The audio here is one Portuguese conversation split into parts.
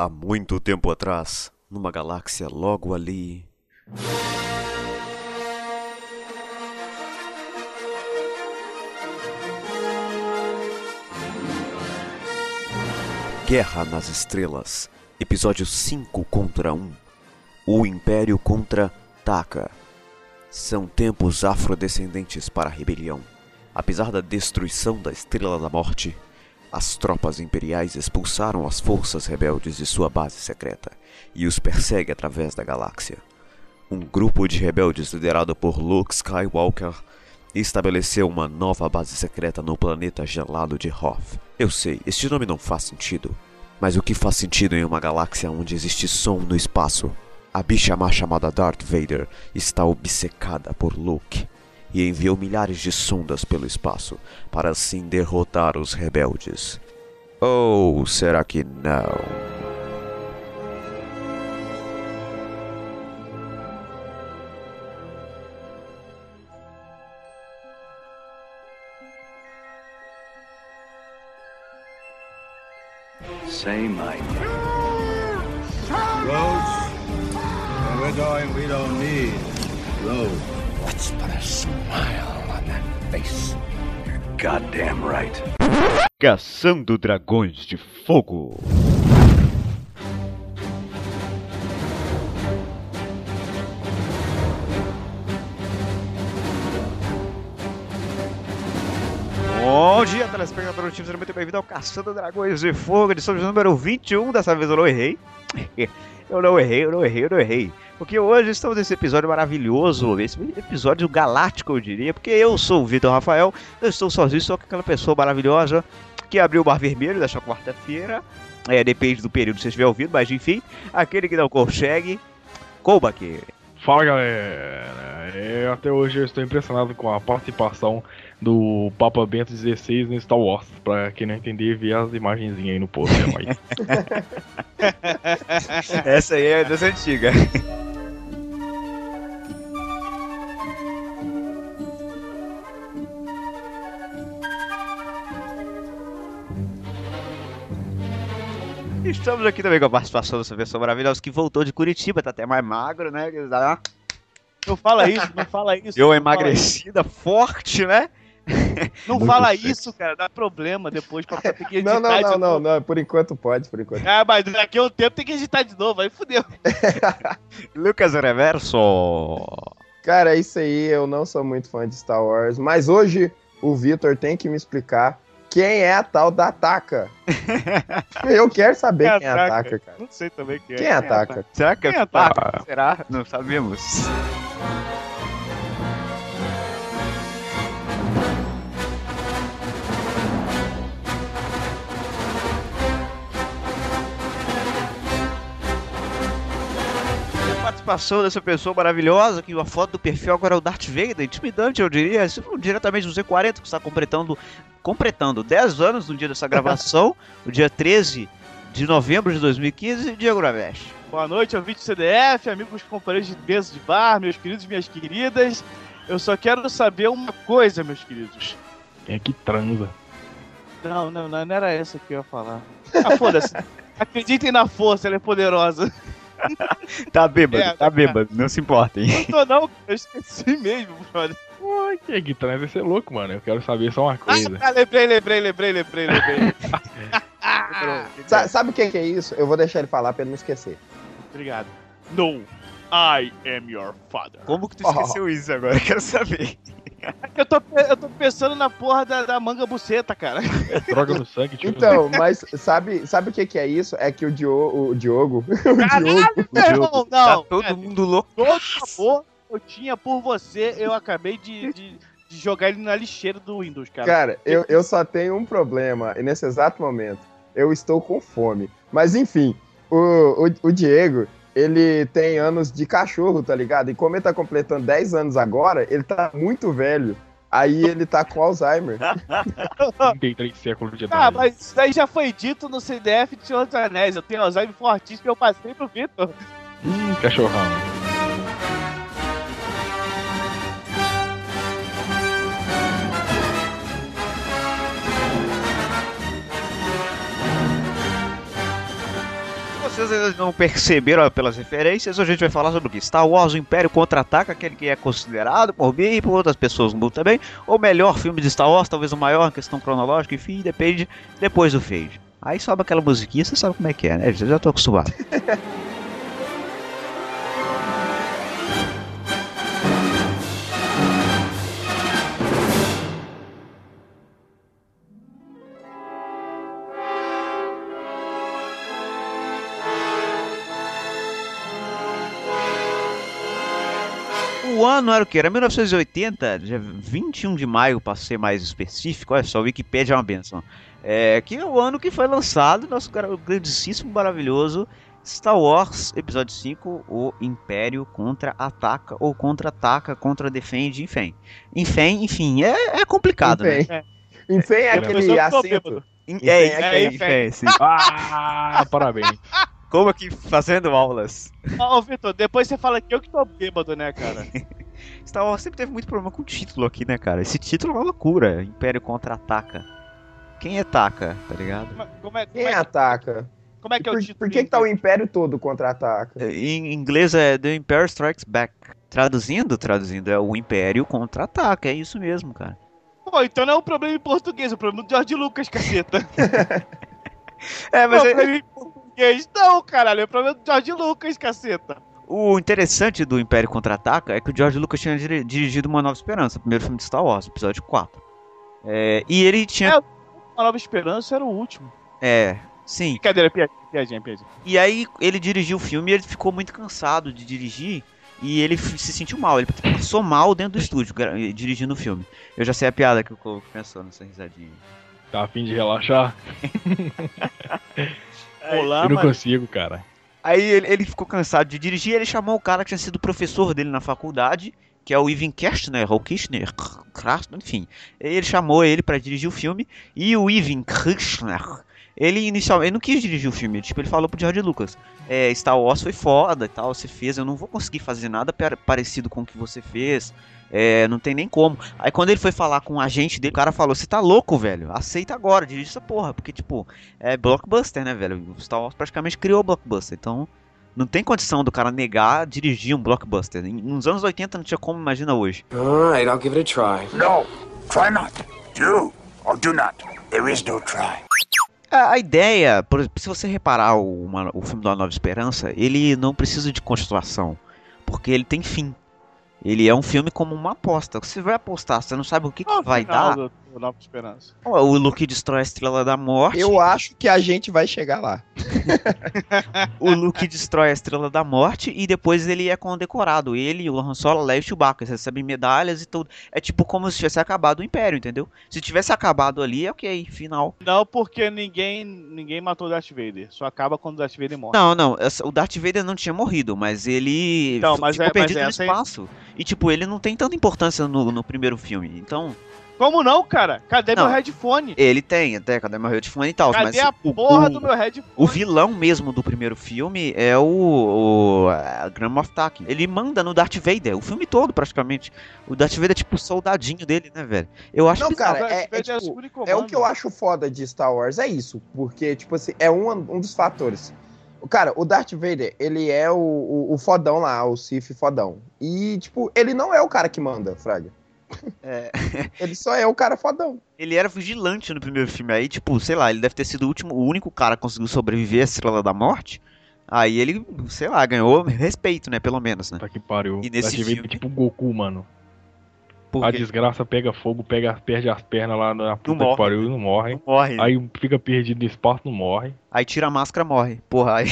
Há muito tempo atrás, numa galáxia logo ali. Guerra nas Estrelas, episódio 5 contra 1. O Império contra Taka. São tempos afrodescendentes para a rebelião. Apesar da destruição da Estrela da Morte, as tropas imperiais expulsaram as forças rebeldes de sua base secreta e os persegue através da galáxia. Um grupo de rebeldes liderado por Luke Skywalker estabeleceu uma nova base secreta no planeta gelado de Hoth. Eu sei, este nome não faz sentido, mas o que faz sentido em uma galáxia onde existe som no espaço? A bicha má chamada Darth Vader está obcecada por Luke e enviou milhares de sondas pelo espaço para assim derrotar os rebeldes. Ou será que não? Say my name. Roads? Where we're going, we don't need roads. Let's put a smile on that face. You're goddamn right. Caçando Dragões de Fogo. Bom dia, telespectador do time, seja muito bem-vindo ao Caçando Dragões de Fogo, edição de número 21. Dessa vez eu não errei. Eu não errei, eu não errei, eu não errei. Porque hoje estamos nesse episódio maravilhoso, esse episódio galáctico, eu diria. Porque eu sou o Vitor Rafael, eu estou sozinho, só com aquela pessoa maravilhosa que abriu o Mar Vermelho desta quarta-feira. É, depende do período que você estiver ouvindo, mas enfim, aquele que não consegue, comba aqui. Fala galera, é, até hoje eu estou impressionado com a participação do Papa Bento XVI no Star Wars. Pra quem não entender, ver as imagenzinhas aí no post. é. Essa aí é das antigas. Estamos aqui também com a participação dessa pessoa maravilhosa que voltou de Curitiba, tá até mais magro, né? Não fala isso, não fala isso. Fala emagrecida forte, né? isso. Não Muito fala sexy. isso, cara. Dá problema depois pra pra ter que editar Não, não, de não, não, novo. não, por enquanto pode, por enquanto. Ah, mas daqui a um tempo tem que editar de novo, aí fudeu. Lucas Reverso. Cara, é isso aí, eu não sou muito fã de Star Wars, mas hoje o Vitor tem que me explicar quem é a tal da Ataca. eu quero saber quem é a Ataca. Ataca, cara. Não sei também quem é. Quem é a Ataca? Será que é Quem é Taca? Será? Não sabemos. Participação dessa pessoa maravilhosa, que a foto do perfil agora é o Darth Vader, intimidante eu diria, diretamente do Z40, que está completando, completando 10 anos no dia dessa gravação, o dia 13 de novembro de 2015, Diego Gravesh. Boa noite, ouvinte do CDF, amigos companheiros de mesa de bar, meus queridos e minhas queridas. Eu só quero saber uma coisa, meus queridos. Quem é que transa? Não, não, não, não era essa que eu ia falar. Ah, foda-se. Acreditem na força, ela é poderosa. Tá bêbado, É, tá bêbado, não se importem. Não tô não, eu esqueci mesmo, brother. Pô, é que transa? Esse é louco, mano. Eu quero saber só uma coisa. Ah, lembrei, lembrei, lembrei, lembrei, lembrei. Sa- sabe quem que é isso? Eu vou deixar ele falar pra ele não esquecer. Obrigado. No, I am your father. Como que tu Oh. esqueceu isso agora? Eu quero saber. Eu tô, eu tô pensando na porra da, da manga buceta, cara. É droga no sangue, tipo. Então, mas sabe, sabe o que que é isso? É que o, Dio, o Diogo, o Diogo, Não, não. tá todo é, mundo louco. todo amor eu tinha por você, eu acabei de, de, de jogar ele na lixeira do Windows, cara. Cara, eu, eu só tenho um problema e nesse exato momento. Eu estou com fome. Mas enfim, o, o, o Diego, ele tem anos de cachorro, tá ligado? E como ele tá completando 10 anos agora, ele tá muito velho. Aí ele tá com Alzheimer. 33 séculos de Ah, idade. mas isso aí já foi dito no CDF de Senhor dos Anéis. Eu tenho Alzheimer fortíssimo que eu passei pro Vitor. Hum, cachorrão. Vocês não perceberam pelas referências, hoje a gente vai falar sobre o que? Star Wars, o Império Contra-Ataca, aquele que é considerado por mim e por outras pessoas no mundo também, o melhor filme de Star Wars, talvez o maior questão cronológica, enfim, depende depois do fade. Aí sobe aquela musiquinha, você sabe como é que é, né? Eu já tô acostumado. ano era o que? Era 1980, dia 21 de maio, para ser mais específico. Olha só, o Wikipedia é uma benção. É, que é o ano que foi lançado nosso gra- grandíssimo, maravilhoso Star Wars Episódio 5, o Império Contra-Ataca, ou Contra-Ataca, Contra-Defende, enfim. Enfim, enfim, é, é complicado, né? Enfim. Enfim, é A aquele acento. Enfim, É, é enfim, enfim, sim. Ah, parabéns. Como aqui fazendo aulas. Ó, ô, Vitor, depois você fala que eu que tô bêbado, né, cara? Star Wars sempre teve muito problema com o título aqui, né, cara? Esse título é uma loucura. Império Contra-Ataca. Quem ataca, tá ligado? Como é, como é, Quem é, ataca? como é que é o Por, título? por que, que tá o Império todo contra-ataca? Em inglês é The Empire Strikes Back. Traduzindo, traduzindo, é o Império Contra-Ataca. É isso mesmo, cara. Pô, então não é um problema em português, é um problema do George Lucas, caceta. É, Não mas é um é- problema em português, não, caralho, é um problema do George Lucas, caceta. O interessante do Império Contra-Ataca é que o George Lucas tinha diri- dirigido Uma Nova Esperança, o primeiro filme de Star Wars, episódio 4. É, e ele tinha. É. Uma Nova Esperança era o último. É, sim. Brincadeira, piadinha, piadinha, piadinha. E aí ele dirigiu o filme e ele ficou muito cansado de dirigir. E ele se sentiu mal, ele passou mal dentro do estúdio dirigindo o filme. Eu já sei a piada que o Cole pensou nessa risadinha. Tá a fim de relaxar? Olá, Eu não mano. consigo, cara. Aí ele, ele ficou cansado de dirigir, ele chamou o cara que tinha sido professor dele na faculdade, que é o Ivan Kirchner, ou Kirchner, Kras- enfim. Ele chamou ele pra dirigir o filme, e o Ivan Kirchner, ele inicialmente não quis dirigir o filme, tipo, ele falou pro George Lucas, é, Star Wars foi foda e tal, você fez, eu não vou conseguir fazer nada pa- parecido com o que você fez, é, não tem nem como. Aí quando ele foi falar com o agente dele, o cara falou, você tá louco, velho, aceita agora, dirige essa porra, porque, tipo, é blockbuster, né, velho? O Star Wars praticamente criou o blockbuster, então não tem condição do cara negar dirigir um blockbuster. Nos anos 80 não tinha como, imagina hoje. All right, I'll give it a try. No, try not. Do or do not. There is no try. A, ideia, se você reparar o, uma- o filme da Nova Esperança, ele não precisa de continuação, porque ele tem fim. Ele é um filme como uma aposta. Você vai apostar, você não sabe o que, que vai dar. Do Nova Esperança. O Luke destrói a Estrela da Morte. Eu acho que a gente vai chegar lá. o Luke destrói a Estrela da Morte e depois ele é condecorado. Ele, o Han Solo, Leia e o Chewbacca. Eles recebem medalhas e tudo. É tipo como se tivesse acabado o Império, entendeu? Se tivesse acabado ali, é ok, final. Não, porque ninguém, ninguém matou o Darth Vader. Só acaba quando o Darth Vader morre. Não, não, o Darth Vader não tinha morrido, mas ele Então, mas ficou é- mas perdido no essa aí- espaço. E tipo, ele não tem tanta importância no, no primeiro filme. Então, Como não, cara? Cadê Não. meu headphone? ele tem até, cadê meu headphone e tal, mas Cadê a o, porra o- do meu headphone? O vilão mesmo do primeiro filme é o, o a Grand Moff Tarkin. Ele manda no Darth Vader, o filme todo praticamente. O Darth Vader é tipo o soldadinho dele, né, velho? Eu acho Não, que cara, é- é Vader tipo, É o que eu acho foda de Star Wars, é isso. Porque, tipo assim, é um, um dos fatores. O Cara, o Darth Vader, ele é o, o, o fodão lá, o Sith fodão. E, tipo, ele não é o cara que manda, Fraga. É. Ele só é o cara fodão. ele era vigilante no primeiro filme. Aí, tipo, sei lá, ele deve ter sido o último, o único cara que conseguiu sobreviver à Estrela da Morte. Aí ele, sei lá, ganhou respeito, né? Pelo menos, né? Tá que pariu. E nesse Vader filme? é tipo o Goku, mano. A desgraça pega fogo, pega, perde as pernas lá na puta morre, que pariu e não morre. não morre. Aí... Aí fica perdido no espaço, não morre. tira a máscara, morre. Porra, aí.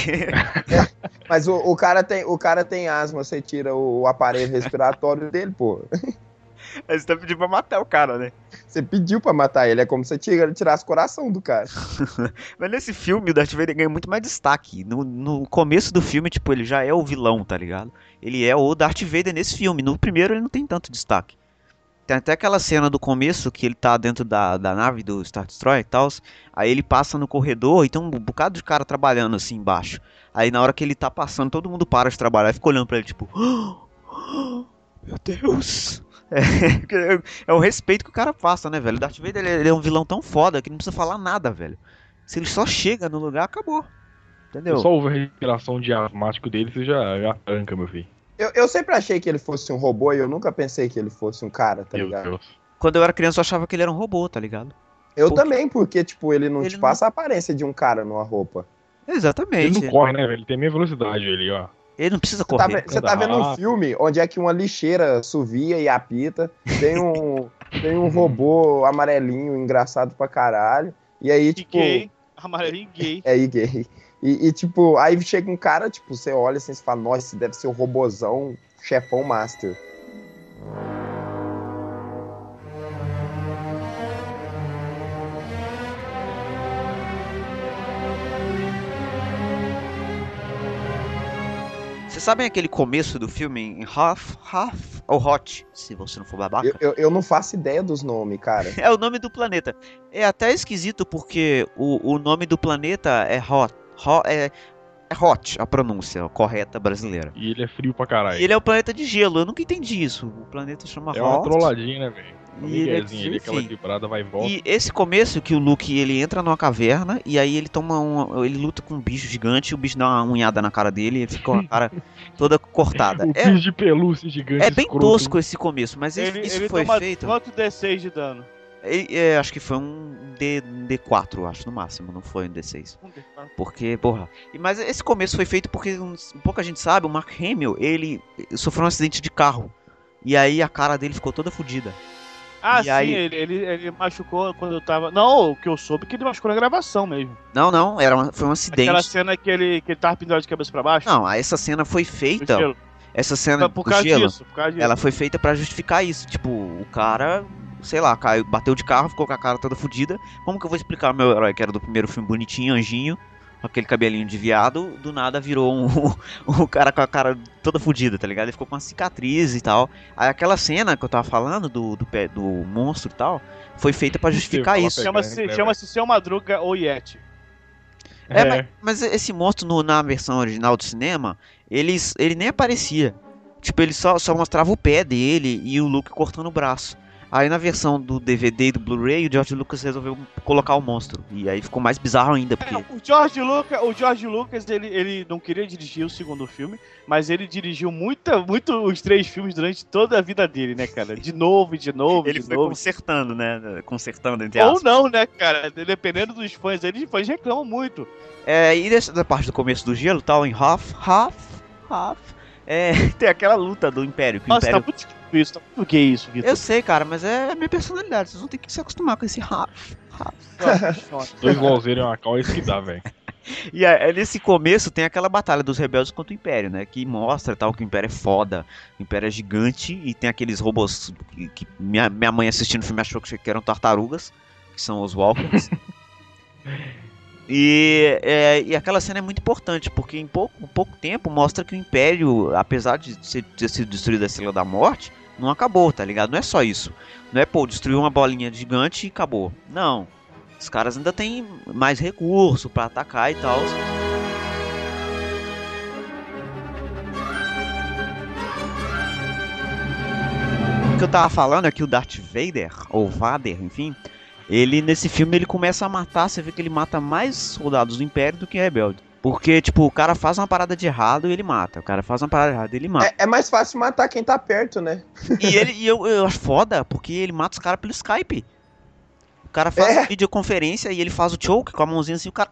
Mas o, o, cara tem, o cara tem asma, você tira o, o aparelho respiratório dele, pô. aí você tá pedindo pra matar o cara, né? Você pediu pra matar ele, é como se você tira, tirasse o coração do cara. Mas nesse filme o Darth Vader ganha muito mais destaque. No, no começo do filme, tipo, ele já é o vilão, tá ligado? Ele é o Darth Vader nesse filme. No primeiro ele não tem tanto destaque. Tem até aquela cena do começo que ele tá dentro da, da nave do Star Destroyer e tal. Aí ele passa no corredor e tem um bocado de cara trabalhando assim embaixo. Aí na hora que ele tá passando, todo mundo para de trabalhar e fica olhando pra ele, tipo. Meu Deus! É, é- é o respeito que o cara passa, né, velho? O Darth Vader ele, ele é um vilão tão foda que não precisa falar nada, velho. Se ele só chega no lugar, acabou. Entendeu? Só ouve a respiração diafragmático dele, você já, já tranca, meu filho. Eu, eu sempre achei que ele fosse um robô e eu nunca pensei que ele fosse um cara, tá Meu ligado? Deus. Quando eu era criança eu achava que ele era um robô, tá ligado? Eu também, porque, tipo, ele não Ele te não- passa a aparência de um cara numa roupa. Exatamente. Ele não corre, né, velho? Ele tem a mesma velocidade ali, ó. Ele não precisa Você tá, correr. você tá vendo um filme onde é que uma lixeira suvia e apita, tem um, tem um robô amarelinho engraçado pra caralho, e aí, E tipo... gay, amarelinho gay. É, e gay. E, e, tipo, aí chega um cara, tipo, você olha assim e fala, nossa, esse deve ser o robozão, chefão master. Vocês sabem aquele começo do filme em Half, Half ou Hot, se você não for babaca? Eu, eu, eu não faço ideia dos nomes, cara. É o nome do planeta. É até esquisito porque o, o nome do planeta é Hot. Ho- é, é Hot, a pronúncia correta brasileira. E ele é frio pra caralho. E ele é o planeta de gelo, eu nunca entendi isso. O planeta chama É uma Hot. trolladinha, né, velho? Um E ele é- aquela vai e volta. E esse começo que o Luke ele entra numa caverna e aí ele toma um, ele luta com um bicho gigante, o bicho dá uma unhada na cara dele e ele fica com a cara toda cortada. O É, bicho de pelúcia gigante é bem escroto. tosco esse começo, mas Ele, isso ele foi toma feito. quanto D6 de dano? É, acho que foi um D, um D4, eu acho, no máximo, não foi um D6. Um D4. Porque, porra. E, mas esse começo foi feito porque um, pouca gente sabe, o Mark Hamill, ele sofreu um acidente de carro. E aí a cara dele ficou toda fodida. Ah, E sim, aí- ele, ele, ele machucou quando eu tava. Não, o que eu soube é que ele machucou na gravação mesmo. Não, não, era uma- foi um Aquela acidente. cena que ele, que ele tava pendurado de cabeça pra baixo. Não, essa cena foi do feita. Essa cena Por do causa gelo, disso, por causa disso. ela foi feita pra justificar isso. Tipo, o cara, sei lá, caiu, bateu de carro, ficou com a cara toda fodida. Como que eu vou explicar meu herói, que era do primeiro filme bonitinho, anjinho, aquele cabelinho de viado, do nada virou um, um cara com a cara toda fodida, tá ligado? Ele ficou com uma cicatriz e tal. Aí aquela cena que eu tava falando do, do, pé- do monstro e tal, foi feita pra justificar isso. Chama-se né, chama Seu Madruga ou Yeti. É, Mas, mas esse monstro no- na versão original do cinema, eles, ele nem aparecia. Tipo, ele só, só mostrava o pé dele e o Luke cortando o braço. Aí na versão do DVD e do Blu-ray, o George Lucas resolveu colocar o monstro. E aí ficou mais bizarro ainda, porque. É, o George Lucas, o George Lucas ele, ele não queria dirigir o segundo filme, mas ele dirigiu muita, muito os três filmes durante toda a vida dele, né, cara? De novo, e de novo, Ele de foi novo. consertando, né? Consertando, entre Ou aspas. não, né, cara? Dependendo dos fãs, eles os fãs reclamam muito. É, e dessa da parte do começo do gelo, tal, em Half, Half, Half, é, tem aquela luta do Império. Que o Nossa, Império... tá muito esquisito isso, tá muito gay isso, Vitor. Eu sei, cara, mas é a minha personalidade. Vocês vão ter que se acostumar com esse Half. Dois golzeiros e uma cal é isso que dá, velho. E aí, nesse começo tem aquela batalha dos rebeldes contra o Império, né? Que mostra tal que o Império é foda, o Império é gigante e tem aqueles robôs que, que minha, minha mãe assistindo o filme achou que eram tartarugas, que são os Walkers. e, é, e aquela cena é muito importante, porque em pouco, pouco tempo mostra que o Império, apesar de ser, ter sido destruído a Estrela da Morte, não acabou, tá ligado? Não é só isso. Não é, pô, destruiu uma bolinha gigante e acabou. Não. Os caras ainda têm mais recurso pra atacar e tal. O que eu tava falando é que o Darth Vader, ou Vader, enfim, ele nesse filme ele começa a matar, você vê que ele mata mais soldados do Império do que rebelde. Porque, tipo, o cara faz uma parada de errado e ele mata. O cara faz uma parada de errado e ele mata. É, é mais fácil matar quem tá perto, né? E ele, e eu, eu acho foda, porque ele mata os caras pelo Skype. O cara faz É. videoconferência e ele faz o choke com a mãozinha assim, o cara.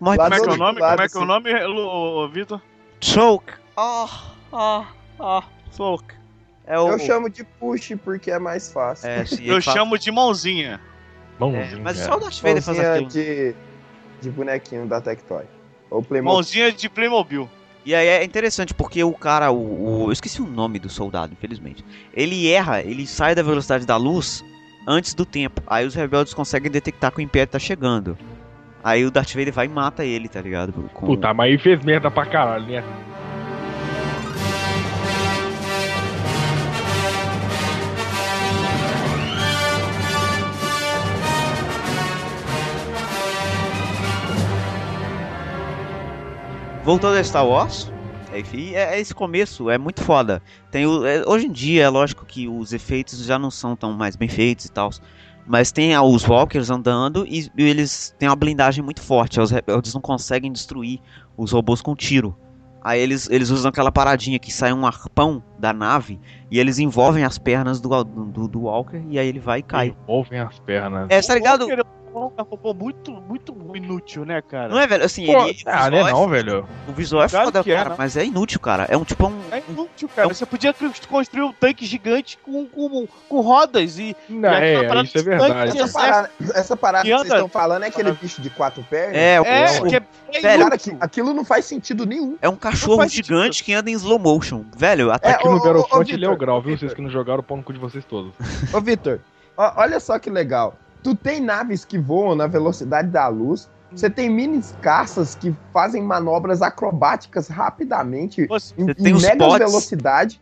Morre Como é que é o nome? lado, Como é que é o assim. nome, Vitor? choke. Ah, ah, ah, choke. É o. Eu chamo de push porque é mais fácil. É, sim, Eu ele faz- chamo de mãozinha. é, Mãozinho, mas só o Darth Vader faz Mãozinha aquilo. de, de bonequinho da Tectoy. Ou Playmobil. Mãozinha de Playmobil. E aí é interessante porque o cara, o, o- eu esqueci o nome do soldado, infelizmente. Ele erra, ele sai da velocidade da luz antes do tempo. Aí os rebeldes conseguem detectar que o Império tá chegando. Aí o Darth Vader vai e mata ele, tá ligado? Com- Puta, mas aí fez merda pra caralho, né? Voltando a Star Wars, enfim, é, é esse começo, é muito foda. Tem o, é- hoje em dia, é lógico que os efeitos já não são tão mais bem feitos e tal. Mas tem os Walkers andando e, e eles têm uma blindagem muito forte. Os rebeldes não conseguem destruir os robôs com tiro. Aí eles, eles usam aquela paradinha que sai um arpão da nave e eles envolvem as pernas do, do, do Walker e aí ele vai e cai. Envolvem as pernas. É, tá ligado? O Walker é um robô muito, muito inútil, né, cara? Não é, velho? Assim, Pô, ele. ah, né, é não, velho. O visual é foda, é, cara, né? mas é inútil, cara. É um tipo um. É inútil, cara. É um- Você podia construir um tanque gigante com, com, com rodas e. Não, E é, isso é verdade. de Essa parada, essa parada Que que vocês estão falando é aquele bicho de quatro pernas? É, É, o- que é, é Velho, Cara, aquilo não faz sentido nenhum. é um cachorro gigante que anda em slow motion. Velho, até É, Aqui ô, no Battlefront ele é o grau, viu? Vocês que não jogaram o pau no cu de vocês todos. Ô, Vitor, olha só que legal. Tu tem naves que voam na velocidade da luz. Você tem mini caças que fazem manobras acrobáticas rapidamente Você, em, em tem os mega velocidade.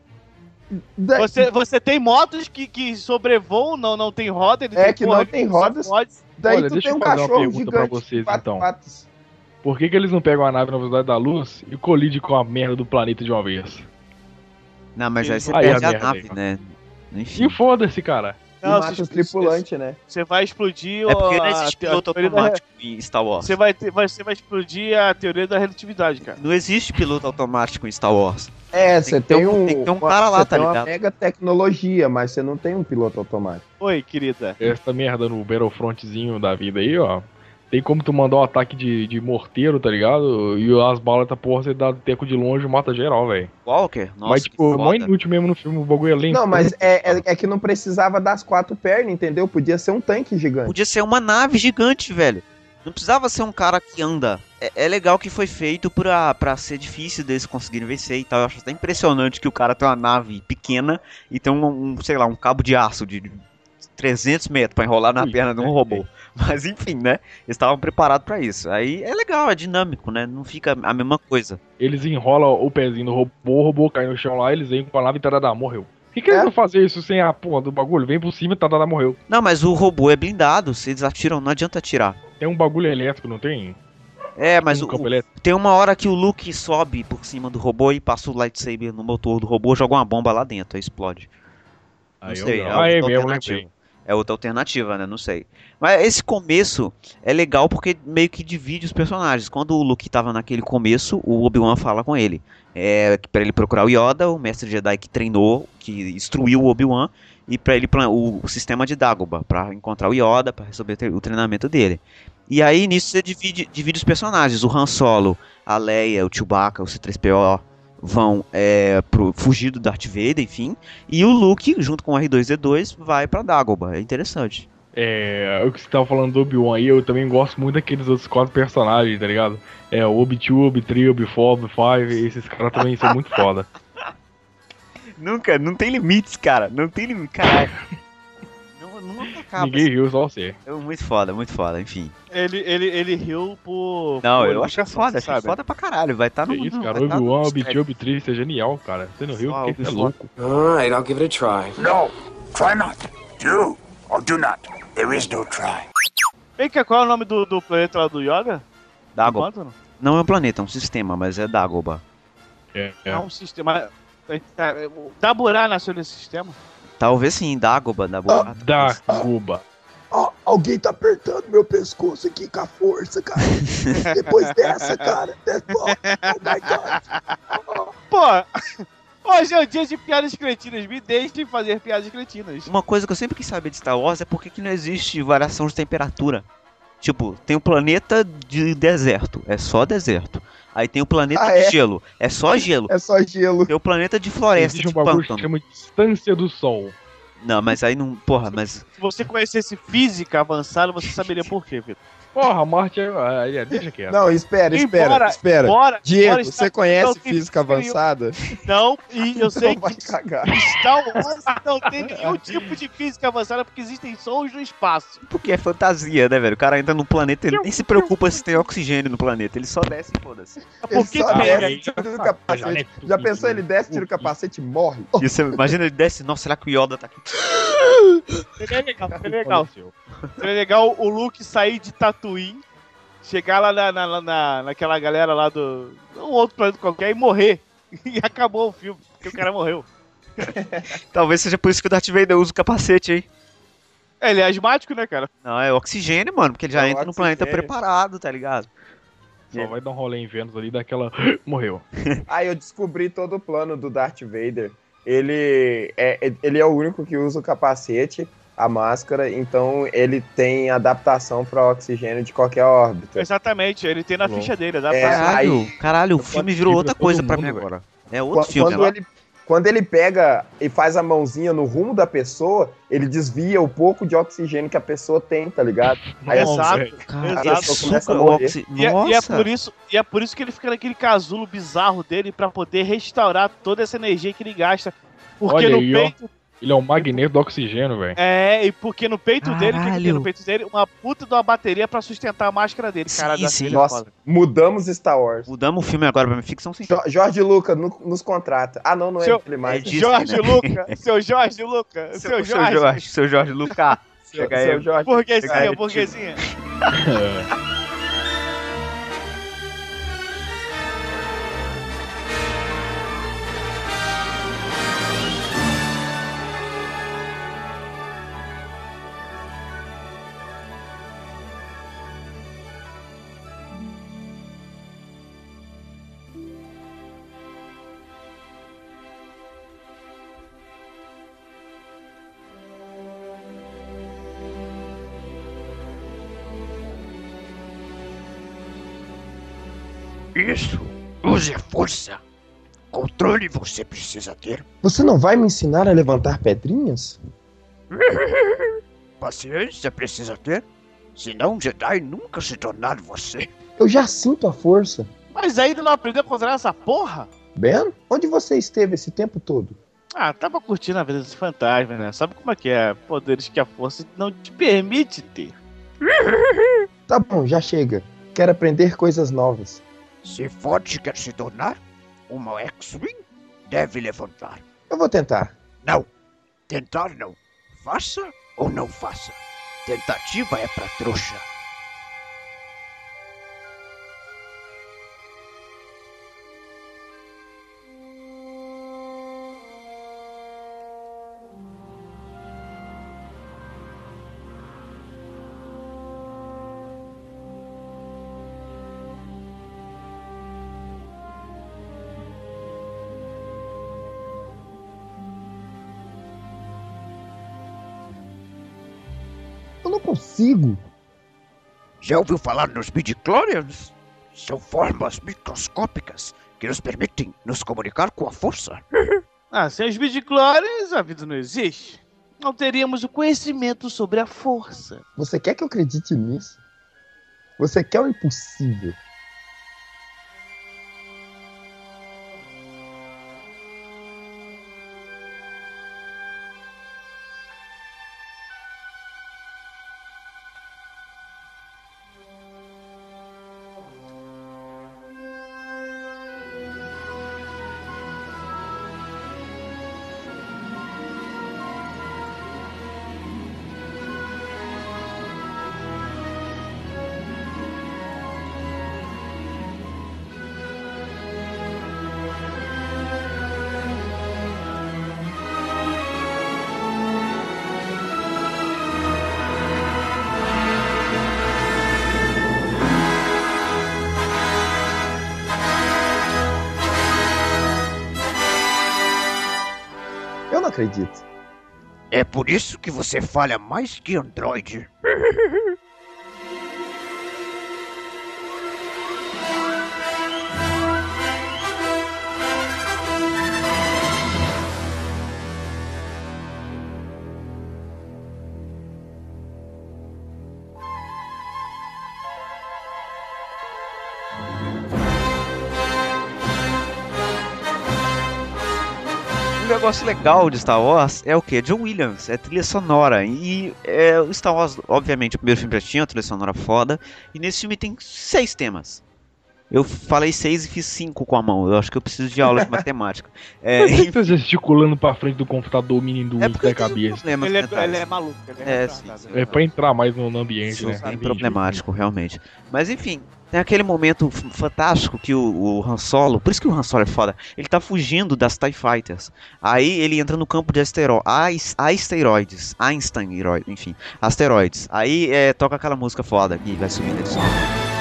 Da- você, você tem motos que, que sobrevoam, não, não tem roda. ele É, tem que não tem rodas. daí Olha, tu deixa tem eu um fazer uma cachorro pergunta pra gigante vocês, quatro então. patas. Por que, que eles não pegam a nave na velocidade da luz e colide com a merda do planeta de uma vez? Não, mas aí você Aí perde a a, nave, aí. né? Enfim. E foda-se, cara. E Não, mata você- os tripulantes, né? Você vai explodir É porque não existe piloto teoria da- automático em Star Wars. Você vai, ter, vai, você vai explodir a teoria da relatividade, cara. Não existe piloto automático em Star Wars. É, você ter tem, um- tem que ter um cara lá, você tá tem uma ligado? mega tecnologia, mas você não tem um piloto automático. Oi, querida. Essa merda no Battlefrontzinho da vida aí, ó. Tem como tu mandar um ataque de, de morteiro, tá ligado? E as balas da porra, você dá teco de longe e mata geral, velho. Walker? Nossa, Mas, tipo, mó foda. inútil mesmo no filme, o bagulho é lento. Não, mas é, é, é que não precisava das quatro pernas, entendeu? Podia ser um tanque gigante. Podia ser uma nave gigante, velho. Não precisava ser um cara que anda. É, é legal que foi feito pra, pra ser difícil deles conseguirem vencer e tal. Eu acho até impressionante que o cara tem uma nave pequena e tem um, um, sei lá, um cabo de aço de 300 metros pra enrolar na Ui, perna de um é, robô. Mas enfim, né? Eles estavam preparados pra isso. Aí é legal, é dinâmico, né? Não fica a mesma coisa. Eles enrolam o pezinho no robô, o robô cai no chão lá, eles vêm com a nave e tadadá, morreu. Por que, que eles É. não fazem isso sem a porra do bagulho? Vem por cima e tadadá, morreu. Não, mas o robô é blindado. Se eles atiram, não adianta atirar. Tem um bagulho elétrico, não tem? É, mas um o, campo elétrico. Tem uma hora que o Luke sobe por cima do robô e passa o lightsaber no motor do robô, joga uma bomba lá dentro, aí explode. Não Aí sei, eu, é ah, é mesmo, alternativa. lembrei. É outra alternativa, né? Não sei. Mas esse começo é legal porque meio que divide os personagens. Quando o Luke tava naquele começo, o Obi-Wan fala com ele. É, para ele procurar o Yoda, o mestre Jedi que treinou, que instruiu o Obi-Wan, e para ele o, o sistema de Dagobah, para encontrar o Yoda, para resolver o treinamento dele. E aí nisso você divide, divide os personagens. O Han Solo, a Leia, o Chewbacca, o C3PO vão é, pro, fugir do Darth Vader, enfim. E o Luke, junto com o R2D2, vai pra Dagobah. É interessante. É, o que você tava falando do Obi-Wan aí, eu também gosto muito daqueles outros quatro personagens, tá ligado? É, o Obi-2, Obi-3, Obi-4, Obi-5, esses caras também são muito foda. Nunca, não tem limites, cara. Não tem limite, caralho. Não acaba. Ninguém riu, só você. É muito foda, muito foda, enfim. Ele, ele, ele riu por. Não, por eu acho educação, foda, achei sabe? foda pra caralho. Vai estar Que no. isso, no- cara, tá Obi-Wan, Obi-2, créditos. Obi-3, isso é genial, cara. Você não riu? Só Porque você é louco. Alright, I'll give it a try. No, try not. Do or do not. There is no try. Vem cá, qual é o nome do, do planeta lá do Yoga? Quanto, não? Não é um planeta, é um sistema, mas é Dagobah. É, É é. um sistema. é, o Daburá nasceu nesse sistema? Talvez sim, Dagobah, Dagobah. Da Cuba. Ó, alguém tá apertando meu pescoço aqui com a força, cara. Depois dessa, cara. Oh, my God. Pô! Hoje é o dia de piadas cretinas. Me deixem fazer piadas cretinas. Uma coisa que eu sempre quis saber de Star Wars é por que que não existe variação de temperatura. Tipo, tem o planeta de deserto, é só deserto. Aí tem o planeta Ah, de é? gelo, é só gelo. É só gelo. Tem o planeta de floresta, Existe um de que pântano. chama distância do Sol. Não, mas aí não. Porra, mas. Se você conhecesse física avançada, você saberia por quê, Vitor. Porra, Marte é. ah, é, deixa quieto. Não, espera, espera, Embora- espera. Bora! Diego, bora você conhece física avançada? Não, e eu sei Não vai que cagar. Star Wars não tem nenhum tipo de física avançada porque existem sons no espaço. Porque é fantasia, né, velho? O cara entra no planeta, ele nem se preocupa se tem oxigênio no planeta, ele só desce e foda-se. Tira o capacete. Já pensou ele desce, tira o capacete e morre? Você, imagina ele desce, nossa, será que o Yoda tá aqui? Seria legal, seria legal. Seria legal o Luke sair de Tatooine, chegar lá na, na, na- naquela galera lá do. um outro planeta qualquer e morrer. E acabou o filme, porque o cara morreu. Talvez seja por isso que o Darth Vader usa o capacete, hein? Ele é asmático, né, cara? Não, é oxigênio, mano, porque ele já É entra no planeta preparado, tá ligado? Só vai dar um rolê em Vênus ali, daquela. Morreu. Aí eu descobri todo o plano do Darth Vader. Ele é, ele é o único que usa o capacete, a máscara, então ele tem adaptação para oxigênio de qualquer órbita. Exatamente, ele tem na Bom. ficha dele, dá É. Caralho, aí- caralho, o Quando filme virou outra coisa pra mim agora. É outro Qu- filme quando ele, quando ele pega e faz a mãozinha no rumo da pessoa, ele desvia o pouco de oxigênio que a pessoa tem, tá ligado? Aí Nossa, Exato. velho. Cara, Exato. Começa a o morrer. oxi... E é, Nossa! e é por isso, e é por isso que ele fica naquele casulo bizarro dele pra poder restaurar toda essa energia que ele gasta. Porque Olha no aí, ó. Ele é um magneto do oxigênio, velho. É, e porque no peito dele, o que, que tem Caralho. no peito dele? Uma puta de uma bateria pra sustentar a máscara dele. Sim, Cara, da sim. filha Nossa, foda. mudamos Star Wars. Mudamos o filme agora pra ficção Jo- Jorge Lucas no- nos contrata. Ah, não, não é Seu- ele mais. é Jorge né? Luca, seu Jorge Luca, seu, Seu, seu Jorge. Jorge, seu Jorge Lucas. Seu- Chega seu aí. Jorge. Burguesinha, É, burguesinha. força. Controle você precisa ter. Você não vai me ensinar a levantar pedrinhas? Paciência precisa ter. Senão um Jedi nunca se tornar você. Eu já sinto a força. Mas ainda não aprendeu a controlar essa porra? Ben, onde você esteve esse tempo todo? Ah, tava curtindo a vida desse fantasma, né? Sabe como é que é? Poderes que a força não te permite ter. Tá bom, já chega. Quero aprender coisas novas. Se forte quer se tornar, uma X-Wing deve levantar. Eu vou tentar. Não. Tentar não. Faça ou não faça. Tentativa é pra trouxa. Consigo. Já ouviu falar nos midichlorians? São formas microscópicas que nos permitem nos comunicar com a força. Ah, sem os midichlorians, a vida não existe. Não teríamos o conhecimento sobre a força. Você quer que eu acredite nisso? Você quer o impossível. Acredito. É por isso que você falha mais que Android. negócio legal de Star Wars é o que? John Williams, é trilha sonora. E é, o Star Wars, obviamente, o primeiro filme já tinha uma trilha sonora foda. E nesse filme tem seis temas. Eu falei seis e fiz cinco com a mão. Eu acho que eu preciso de aula de matemática. É, Por que você tá gesticulando pra frente do computador menino do é da cabeça? problemas Ele é, mentais. ele é maluco, ele é, É, sim, sim. É pra entrar mais no, no ambiente, Isso né? é problemático, realmente. Mas enfim, Tem aquele momento fantástico que o, o Han Solo, por isso que o Han Solo é foda, ele tá fugindo das TIE Fighters. Aí ele entra no campo de astero asteroides, Einstein, enfim, asteroides. Aí é, toca aquela música foda que vai subindo sobe.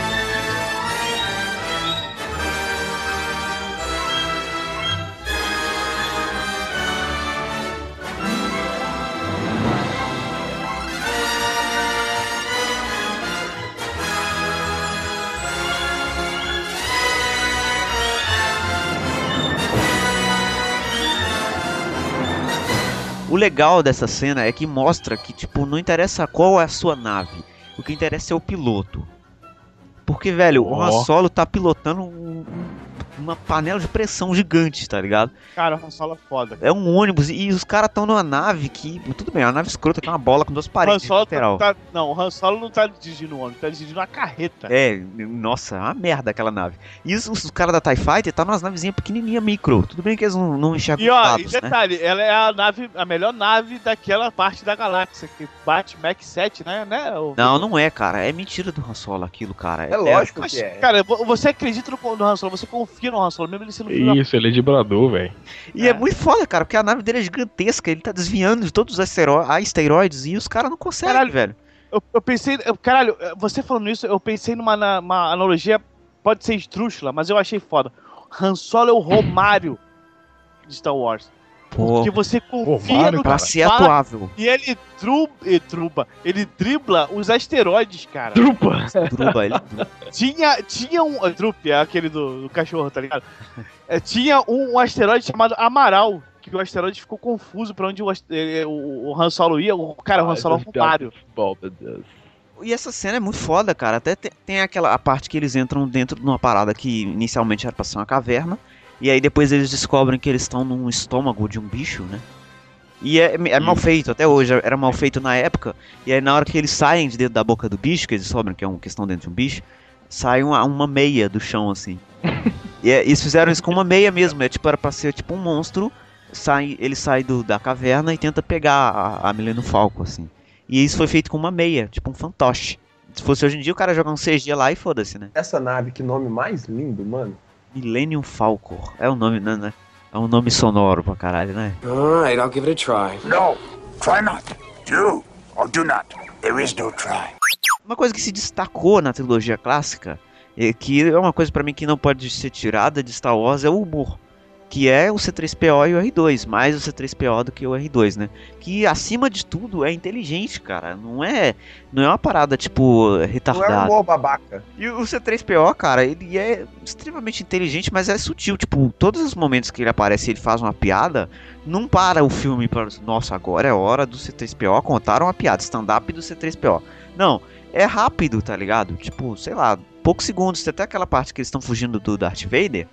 O legal dessa cena é que mostra que, tipo, não interessa qual é a sua nave. O que interessa é o piloto. Porque, velho, o Han. Solo tá pilotando um- uma panela de pressão gigante, tá ligado? Cara, o Han Solo é foda. É um ônibus e os caras estão numa nave que. Tudo bem, é uma nave escrota que é uma bola com duas Han paredes Solo lateral. tá, tá- Não, o Han Solo não tá dirigindo o ônibus, tá dirigindo uma carreta. É, nossa, é uma merda aquela nave. E os, os caras da TIE Fighter tá numas navezinhas pequenininha micro. Tudo bem que eles não, não enxergam E ó, e dados, né? detalhe, ela é a nave, a melhor nave daquela parte da galáxia, que bate Mach 7, né? né o- Não, não é, cara. É mentira do Han Solo aquilo, cara. É lógico Mas, que é. Cara, vo- você acredita no, no Han Solo, você confia mesmo ele sendo filho da Isso, ele é vibrador, velho. E é. É. muito foda, cara, porque a nave dele é gigantesca, ele tá desviando de todos os asteró- asteroides e os caras não conseguem, Caralho. velho. Eu, eu pensei, eu- caralho, você falando isso, eu pensei numa na- uma analogia, pode ser estrúxula, mas eu achei foda. Han Solo é o Romário de Star Wars. Porque você confia no pra ser atuável. e ele e druba, ele dribla os asteroides, cara. Trupa! Druba, ele, Tinha, tinha um. Drup, é aquele do, do cachorro, tá ligado? É, tinha um, um asteroide chamado Amaral. Que o asteroide ficou confuso pra onde o, ast- eh, o, o Han Solo ia. O cara, o Han Solo é um Mario. E essa cena é muito foda, cara. Até te- tem aquela a parte que eles entram dentro de uma parada que inicialmente era pra ser uma caverna. E aí depois eles descobrem que eles estão num estômago de um bicho, né? E é, é mal feito, até hoje era mal feito na época. E aí na hora que eles saem de dentro da boca do bicho, que eles descobrem que é um que estão dentro de um bicho, sai uma, uma meia do chão, assim. e é- eles fizeram isso com uma meia mesmo, é tipo, era pra ser tipo um monstro. Sai, ele sai do, da caverna e tenta pegar a, a Millennium Falco, assim. E isso foi feito com uma meia, tipo um fantoche. Se fosse hoje em dia, o cara jogar um CG lá e foda-se, né? Essa nave, que nome mais lindo, mano. Millennium Falcor. É um nome, né? né? É um nome sonoro pra caralho, né? Alright, I'll give it a try. No, try not. Do or do not. There is no try. Uma coisa que se destacou na trilogia clássica, e que é uma coisa pra mim que não pode ser tirada de Star Wars, é o humor. Que é o C3PO e o R2, mais o C3PO do que o R2, né? Que acima de tudo é inteligente, cara. Não é, não é uma parada tipo Não é retardada. um babaca. E o C3PO, cara, ele é extremamente inteligente, mas é sutil. Tipo, todos os momentos que ele aparece e ele faz uma piada, não para o filme para. Nossa, agora é hora do C3PO contar uma piada. Stand-up do C3PO. Não, é rápido, tá ligado? Tipo, sei lá, poucos segundos. Tem até aquela parte que eles estão fugindo do Darth Vader.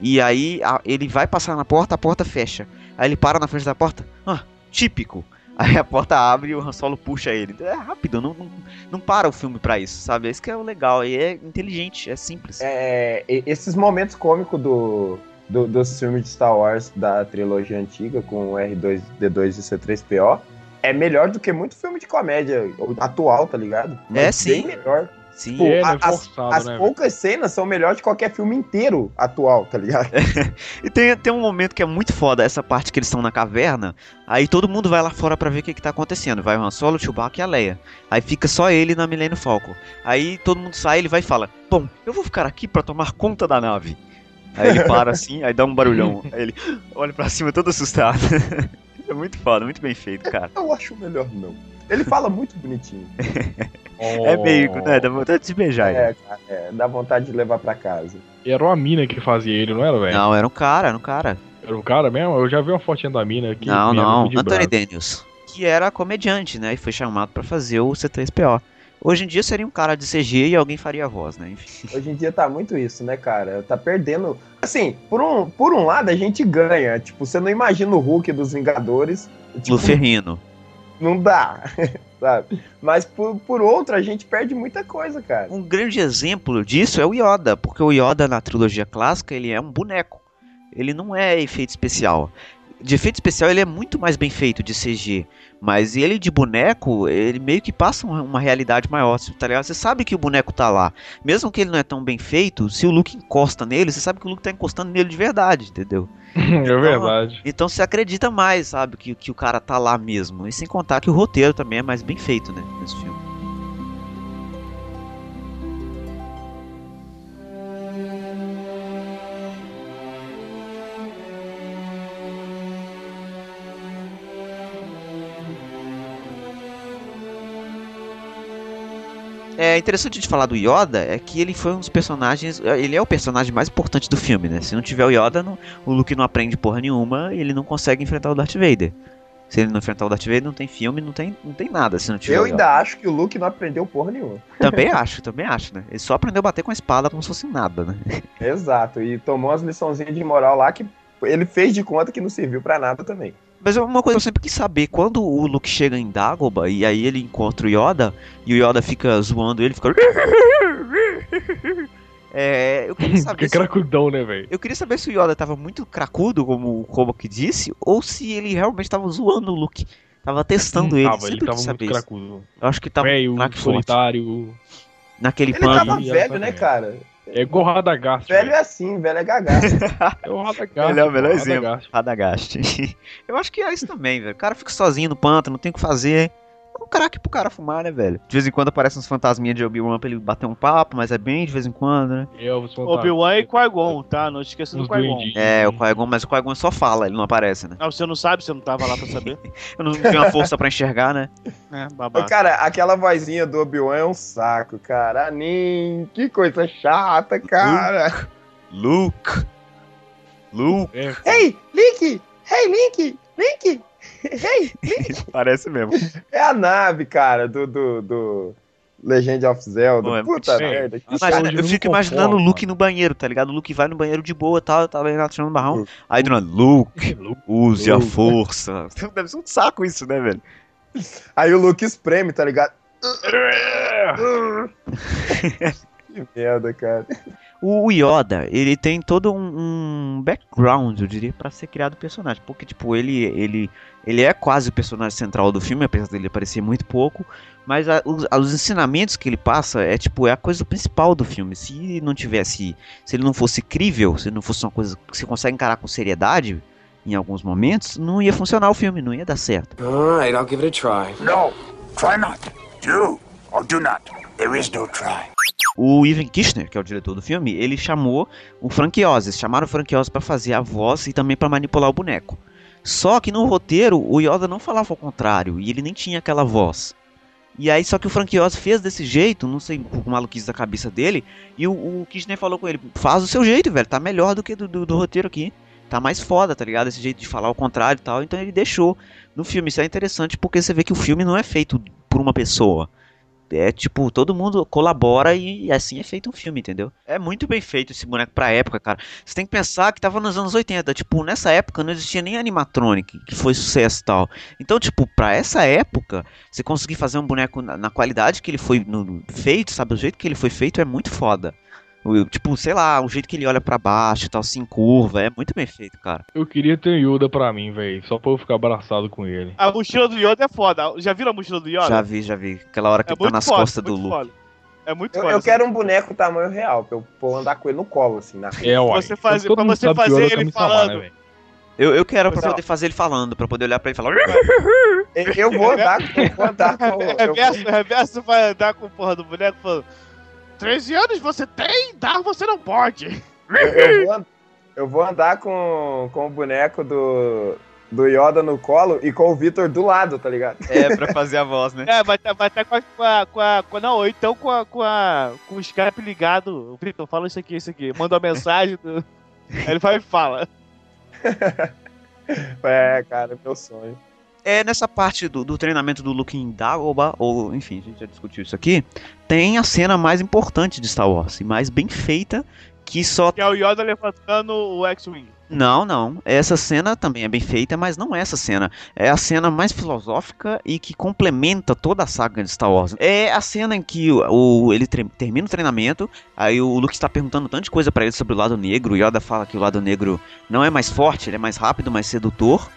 E aí a- ele vai passar na porta, a porta fecha. Aí ele para na frente da porta. Ah, típico. Aí a porta abre e o Han Solo puxa ele. É rápido, não, não, não para o filme pra isso, sabe? Isso que é o legal. E é inteligente, é simples. É, e- esses momentos cômicos do, do- dos filmes de Star Wars da trilogia antiga, com o R2, D2 e C3PO, é melhor do que muito filme de comédia atual, tá ligado? É, Bem sim. melhor. Sim. Pô, É, a- né, as, forçado, as né, poucas cenas são melhores de qualquer filme inteiro atual, tá ligado? E tem, tem um momento que é muito foda, essa parte que eles estão na caverna. Aí todo mundo vai lá fora pra ver o que, que tá acontecendo. Vai o Han Solo, o Chewbacca e a Leia. Aí fica só ele na Millennium Falcon. Aí todo mundo sai, ele vai e fala: Bom, eu vou ficar aqui pra tomar conta da nave. Aí ele para assim, aí dá um barulhão. Aí ele olha pra cima todo assustado. é muito foda, muito bem feito, cara. Eu acho melhor não. Ele fala muito bonitinho. É meio, né? Dá vontade de se beijar. É, é, dá vontade de levar pra casa. Era uma mina que fazia ele, não era, velho? Não, era um cara, era um cara. Era o cara mesmo? Eu já vi uma fotinha da mina aqui. não, não, de Anthony. Daniels. Que era comediante, né? E foi chamado pra fazer o C3PO. Hoje em dia seria um cara de CG e alguém faria a voz, né? Enfim. Hoje em dia tá muito isso, né, cara? Tá perdendo. Assim, por um, por um lado a gente ganha. Tipo, você não imagina o Hulk dos Vingadores. Tipo, Luferrino. não dá, sabe? Mas por, por outro, a gente perde muita coisa, cara. Um grande exemplo disso é o Yoda, porque o Yoda na trilogia clássica ele é um boneco. Ele não é efeito especial. De efeito especial ele é muito mais bem feito de CG. Mas ele de boneco, ele meio que passa uma, realidade maior, tá ligado? Você sabe que o boneco tá lá. Mesmo que ele não é tão bem feito, se o Luke encosta nele, você sabe que o Luke tá encostando nele de verdade, entendeu? É verdade. Então você acredita mais, sabe, que, que o cara tá lá mesmo. E sem contar que o roteiro também é mais bem feito, né, nesse filme. É interessante de falar do Yoda é que ele foi um dos personagens. Ele é o personagem mais importante do filme, né? Se não tiver o Yoda, não, o Luke não aprende porra nenhuma e ele não consegue enfrentar o Darth Vader. Se ele não enfrentar o Darth Vader, não tem filme, não tem, não tem nada se não tiver Eu o Yoda. ainda acho que o Luke não aprendeu porra nenhuma. Também acho, também acho, né? Ele só aprendeu a bater com a espada como se fosse nada, né? Exato. E tomou umas liçãozinhas de moral lá que ele fez de conta que não serviu pra nada também. Mas é uma coisa que eu sempre quis saber, quando o Luke chega em Dagobah e aí ele encontra o Yoda, e o Yoda fica zoando ele, fica... É, eu queria saber Que se, cracudão, né, velho? eu queria saber se o Yoda tava muito cracudo, como o Kobak disse, ou se ele realmente tava zoando o Luke. Tava testando ele, Tava, ele tava muito cracudo. Eu acho que tava um craque forte. solitário. Naquele Ele pano. tava Ih, velho, né, cara? É igual o Radagast. Velho é assim, velho é gagaço. É o Radagast. Ele é o melhor exemplo. Radagast. Radagast. Eu acho que é isso também, velho. O cara fica sozinho no pântano, não tem o que fazer. Craque pro cara fumar, né, velho? De vez em quando aparecem uns fantasminhas de Obi-Wan pra ele bater um papo, mas é bem de vez em quando, né? Obi-Wan e Qui-Gon, tá? Não esqueça do Qui-Gon. É, o Qui-Gon, mas o Qui-Gon só fala, ele não aparece, né? Ah, você não sabe, você não tava lá pra saber? Eu não tenho a força pra enxergar, né? É, babaca. cara, aquela vozinha do Obi-Wan é um saco, cara. Anim, que coisa chata, cara. Luke! Luke! É, Hey, Link! Hey, Link! Link! Hey! Parece mesmo. É a nave, cara, do, do, do Legend of Zelda. Pô, é Puta merda. Imagina, eu fico imaginando o Luke mano. no banheiro, tá ligado? O Luke vai no banheiro de boa e tal, tá lá tirando barrão. Aí do nada, Luke, Luke. use a Luke. força. Deve ser um saco isso, né, velho? Aí o Luke espreme, tá ligado? que merda, cara. O Yoda, ele tem todo um, um background, eu diria, pra ser criado o personagem. Porque, tipo, ele, ele, ele é quase o personagem central do filme, apesar dele aparecer muito pouco. Mas a- os, os ensinamentos que ele passa é, tipo, é a coisa principal do filme. Se não tivesse, se ele não fosse crível, se não fosse uma coisa que você consegue encarar com seriedade em alguns momentos, não ia funcionar o filme, não ia dar certo. All right, I'll give it a try. No, try not. Do or do not. There is no try. O Ivan Kishner, que é o diretor do filme, ele chamou o Frank Oz, chamaram o Frank Oz pra fazer a voz e também pra manipular o boneco. Só que no roteiro o Yoda não falava ao contrário e ele nem tinha aquela voz. E aí só que o Frank Oz fez desse jeito, não sei por maluquice da cabeça dele, e o, o Kishner falou com ele, faz do seu jeito, velho, tá melhor do que do, do, do roteiro aqui. Tá mais foda, tá ligado? Esse jeito de falar ao contrário e tal. Então ele deixou no filme. Isso é interessante porque você vê que o filme não é feito por uma pessoa. É tipo, todo mundo colabora e assim é feito um filme, entendeu? É muito bem feito esse boneco pra época, cara. Você tem que pensar que tava nos anos 80. Tipo, nessa época não existia nem animatronic, que foi sucesso tal. Então, tipo, pra essa época, você conseguir fazer um boneco na, na qualidade que ele foi no- feito, sabe? O jeito que ele foi feito é muito foda. O- Tipo, sei lá, o jeito que ele olha pra baixo e tal, assim, curva, é muito bem feito, cara. Eu queria ter um Yoda pra mim, velho. Só pra eu ficar abraçado com ele. A mochila do Yoda é foda. Já viram a mochila do Yoda? Já vi, já vi. Aquela hora que é ele tá nas foda, costas do muito Luke. foda. É muito Eu, foda. eu quero um boneco tamanho real, pra eu pôr andar com ele no colo, assim, na É, uai. Você Todo pra você o fazer Yoda ele salvar, falando. né? Eu, eu quero pra é. poder fazer ele falando, pra poder olhar pra ele e falar. Eu, eu vou andar, eu vou andar com. eu- Reverso, reverso vai andar com porra do boneco falando 13 anos você tem, dar você não pode. Eu, eu vou, eu vou andar com, com o boneco do, do Yoda no colo e com o Victor do lado, tá ligado? É, pra fazer a voz, né? É, vai estar vai tá com, a, com, a, com a. com- Não, ou então com, a, com, a, com o Skype ligado. O Vitor, fala isso aqui, isso aqui. Manda uma mensagem. Do... Aí ele vai e fala. É, cara, meu sonho. É, nessa parte do, do treinamento do Luke em Dagobah, ou enfim, a gente já discutiu isso aqui, tem a cena mais importante de Star Wars, e mais bem feita, que só... Que é o Yoda levantando o X-Wing. Não, não. Essa cena também é bem feita, mas não é essa cena. É a cena mais filosófica e que complementa toda a saga de Star Wars. É a cena em que o, o- ele termina o treinamento, aí o Luke está perguntando tanto de coisa pra ele sobre o lado negro, o Yoda fala que o lado negro não é mais forte, ele é mais rápido, mais sedutor.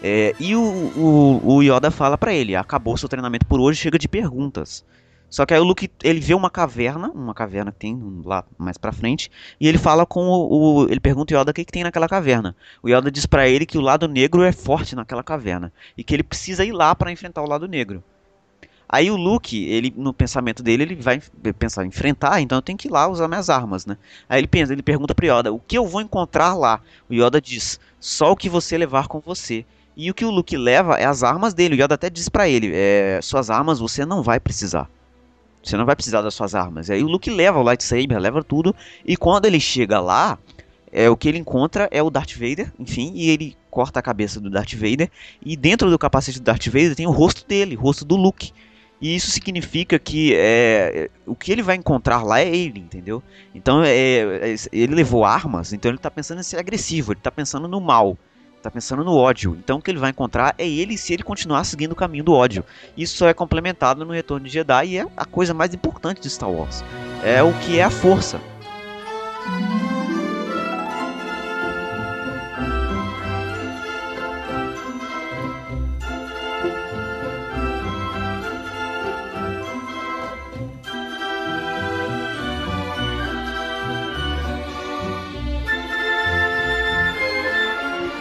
É, e o, o, o Yoda fala pra ele, acabou seu treinamento por hoje, chega de perguntas. Só que aí o Luke, ele vê uma caverna, uma caverna que tem lá mais pra frente, e ele fala com o, o- ele pergunta ao Yoda o que, que tem naquela caverna. O Yoda diz pra ele que o lado negro é forte naquela caverna e que ele precisa ir lá pra enfrentar o lado negro. Aí o Luke, ele no pensamento dele, ele vai pensar enfrentar, então eu tenho que ir lá usar minhas armas, né? Aí ele pensa, ele pergunta pro Yoda, o que eu vou encontrar lá? O Yoda diz, só o que você levar com você. E o que o Luke leva é as armas dele. O Yoda até diz pra ele, é, suas armas você não vai precisar. Você não vai precisar das suas armas. Aí o Luke leva o lightsaber, leva tudo, e quando ele chega lá, é o que ele encontra é o Darth Vader, enfim, e ele corta a cabeça do Darth Vader e dentro do capacete do Darth Vader tem o rosto dele, o rosto do Luke. E isso significa que é, o que ele vai encontrar lá é ele, entendeu? Então é, é- ele levou armas, então ele tá pensando em ser agressivo, ele tá pensando no mal, tá pensando no ódio. Então o que ele vai encontrar é ele se ele continuar seguindo o caminho do ódio. Isso só é complementado no Retorno de Jedi e é a coisa mais importante de Star Wars. É o que é a força.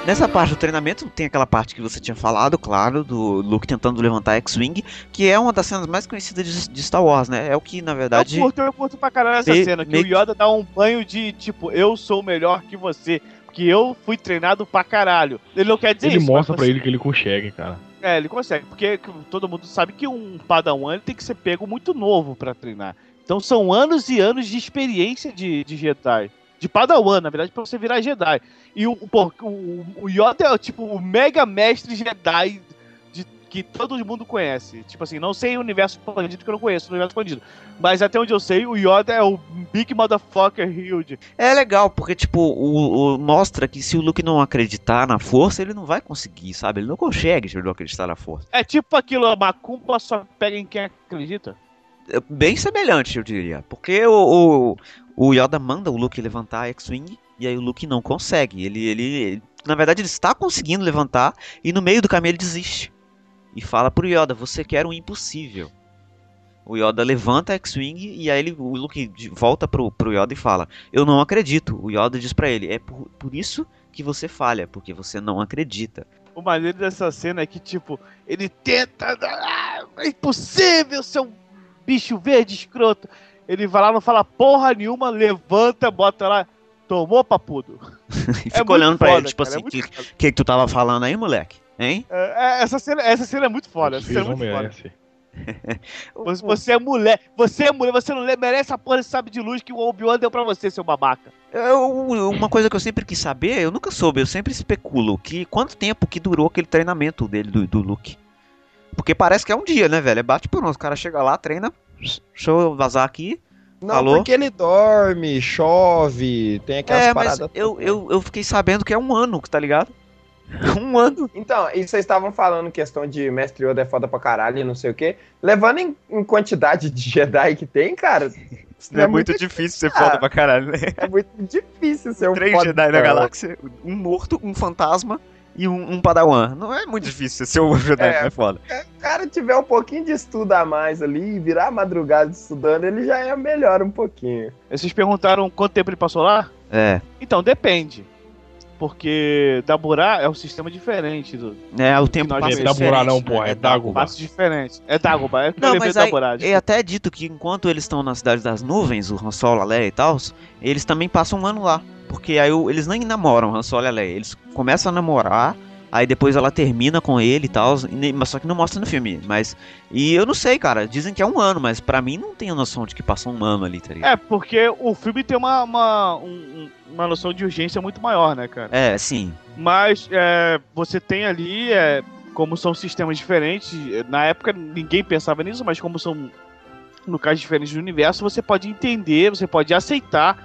Nessa parte do treinamento tem aquela parte que você tinha falado, claro, do Luke tentando levantar a X-Wing, que é uma das cenas mais conhecidas de, de Star Wars, né? É o que, na verdade. Eu curto, eu curto pra caralho essa meio- cena, que meio o Yoda dá um banho de, tipo, eu sou melhor que você, porque eu fui treinado pra caralho. Ele não quer dizer Ele isso. mostra mas pra você- ele que ele consegue, cara. É, ele consegue, porque todo mundo sabe que um Padawan ele tem que ser pego muito novo pra treinar. Então são anos e anos de experiência de, de Jedi. De Padawan, na verdade, pra você virar Jedi. E o, pô, o, o Yoda é tipo o mega mestre Jedi de, que todo mundo conhece. Tipo assim, não sei o universo expandido que eu não conheço, o universo expandido. Mas até onde eu sei, o Yoda é o Big Motherfucker Huge. É legal, porque, tipo, o, o- mostra que se o Luke não acreditar na força, ele não vai conseguir, sabe? Ele não consegue não acreditar na força. É tipo aquilo, a macumba só pega em quem acredita. É bem semelhante, eu diria. Porque o, o, o Yoda manda o Luke levantar a X-Wing, e aí o Luke não consegue. Ele, ele, ele- na verdade, ele está conseguindo levantar, e no meio do caminho ele desiste. E fala pro Yoda, você quer o impossível. O Yoda levanta a X-Wing, e aí ele, o Luke volta pro, pro Yoda e fala, eu não acredito. O Yoda diz pra ele, é por, por isso que você falha, porque você não acredita. O maneiro dessa cena é que, tipo, ele tenta. Ah, é impossível, seu bicho verde escroto. Ele vai lá, não fala porra nenhuma, levanta, bota lá. Tomou, papudo. E É fica olhando pra foda, ele, tipo cara, é assim, muito que, que que tu tava falando aí, moleque? Hein? É, é, essa, cena, essa cena é muito foda. Essa cena é muito foda. merecem. Você, você é mulher, você é mulher, você não merece a porra desse sabe de luz que o Obi-Wan deu pra você, seu babaca. Eu- uma coisa que eu sempre quis saber, eu nunca soube, eu sempre especulo que quanto tempo que durou aquele treinamento dele, do, do Luke. Porque parece que é um dia, né, velho? É bate por nós, o cara chega lá, treina, deixa eu vazar aqui. Não, Falou? porque ele dorme, chove, tem aquelas é, mas paradas. eu, eu, eu fiquei sabendo que é um ano, tá ligado? Um ano. Então, e vocês estavam falando questão de Mestre Yoda é foda pra caralho e não sei o quê. Levando em, em quantidade de Jedi que tem, cara, Não é muito difícil ser foda pra caralho, né? é muito difícil ser um Três fodão. Jedi na galáxia, um morto, um fantasma e um, um padawan. Não é muito difícil ser um Jedi, É. é foda. Se o cara tiver um pouquinho de estudo a mais ali, virar madrugada estudando, ele já é melhor um pouquinho. Vocês perguntaram quanto tempo ele passou lá? É. Então, depende. Porque Daburá é um sistema diferente do É, o tempo passa. É Daburá não, porra, né? é Dagobah. passo diferente. É Dagobah, é Não, mas aí, Daburá. é até dito que enquanto eles estão na Cidade das Nuvens, o Han Solo, a Leia e tal, eles também passam um ano lá. Porque aí eles nem namoram, Han Solo e a Leia. Eles começam a namorar, aí depois ela termina com ele e tal, mas só que não mostra no filme. Mas. E eu não sei, cara, dizem que é um ano, mas pra mim não tenho noção de que passou um ano ali, tá ligado? É, porque o filme tem uma, uma, um- uma noção de urgência muito maior, né, cara? É, sim. Mas é, você tem ali, é, como são sistemas diferentes, na época ninguém pensava nisso, mas como são, no caso, diferentes do universo, você pode entender, você pode aceitar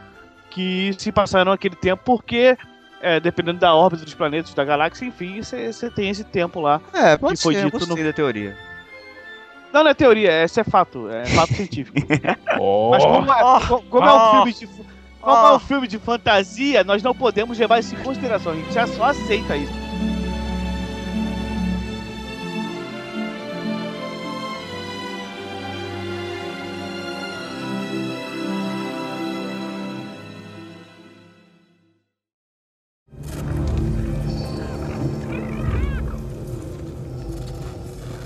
que se passaram aquele tempo porque É, dependendo da órbita dos planetas da galáxia, enfim, você tem esse tempo lá. É, pode pode ser, ser, eu eu gostei da teoria. Não, não é teoria, esse é fato, é fato científico. Mas como, é, co- como é um Oh. filme de. Como é Oh. um filme de fantasia, nós não podemos levar isso em consideração. A gente já só aceita isso.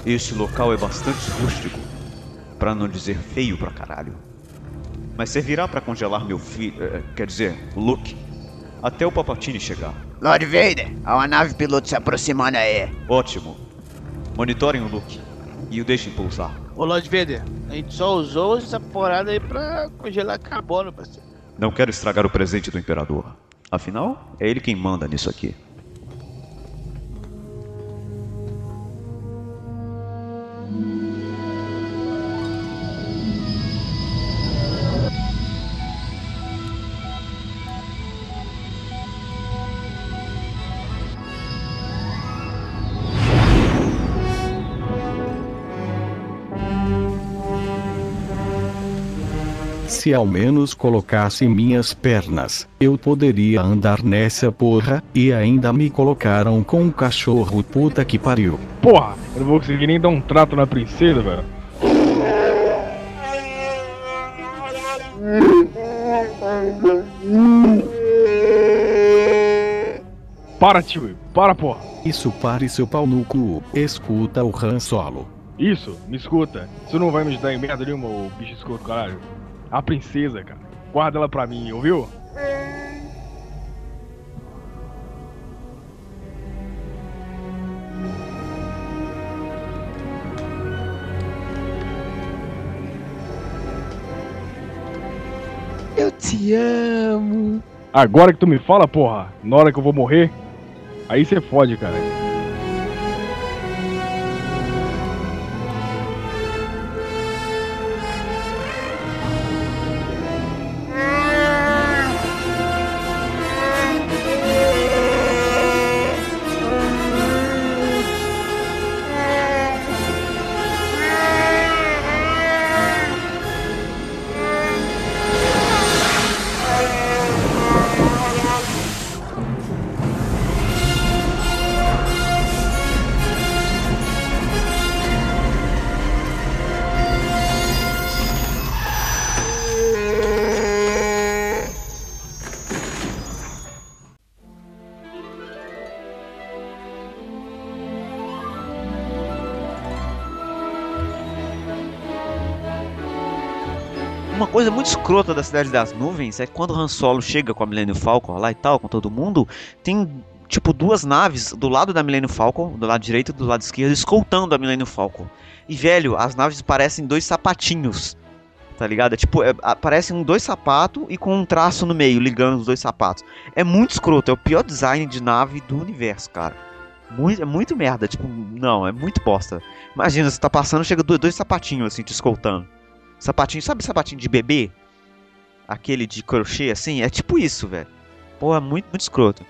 Este local é bastante rústico, pra não dizer feio pra caralho. Mas servirá pra congelar meu filho, eh, quer dizer, o Luke, até o Papatini chegar. Lord Vader, há uma nave piloto se aproximando aí. Ótimo. Monitorem o Luke e o deixem pousar. Ô Lord Vader, a gente só usou essa porrada aí pra congelar carbono, parceiro. Não quero estragar o presente do Imperador. Afinal, é ele quem manda nisso aqui. Se ao menos colocasse minhas pernas, eu poderia andar nessa porra, e ainda me colocaram com um cachorro puta que pariu. porra, eu não vou conseguir nem dar um trato na princesa, velho. Para, tio, para, porra. Isso pare seu pau no cu, escuta o Han Solo. Isso, me escuta. Isso não vai me ajudar em merda nenhuma, ô bicho escroto, caralho. A princesa, cara. Guarda ela pra mim, ouviu? Eu te amo. Agora que tu me fala, porra, na hora que eu vou morrer, aí você fode, cara. Coisa muito escrota da Cidade das Nuvens é quando o Han Solo chega com a Millennium Falcon lá e tal, com todo mundo, tem tipo duas naves do lado da Millennium Falcon, do lado direito e do lado esquerdo, escoltando a Millennium Falcon. E velho, as naves parecem dois sapatinhos. Tá ligado? É tipo, é, a- parecem um dois sapatos e com um traço no meio, ligando os dois sapatos. É muito escroto, é o pior design de nave do universo, cara. Muito, é muito merda, tipo, não, é muito bosta. Imagina, você tá passando, chega dois, dois sapatinhos assim, te escoltando. Sapatinho, sabe sapatinho de bebê? Aquele de crochê assim? É tipo isso, velho. Pô, é muito, muito escroto.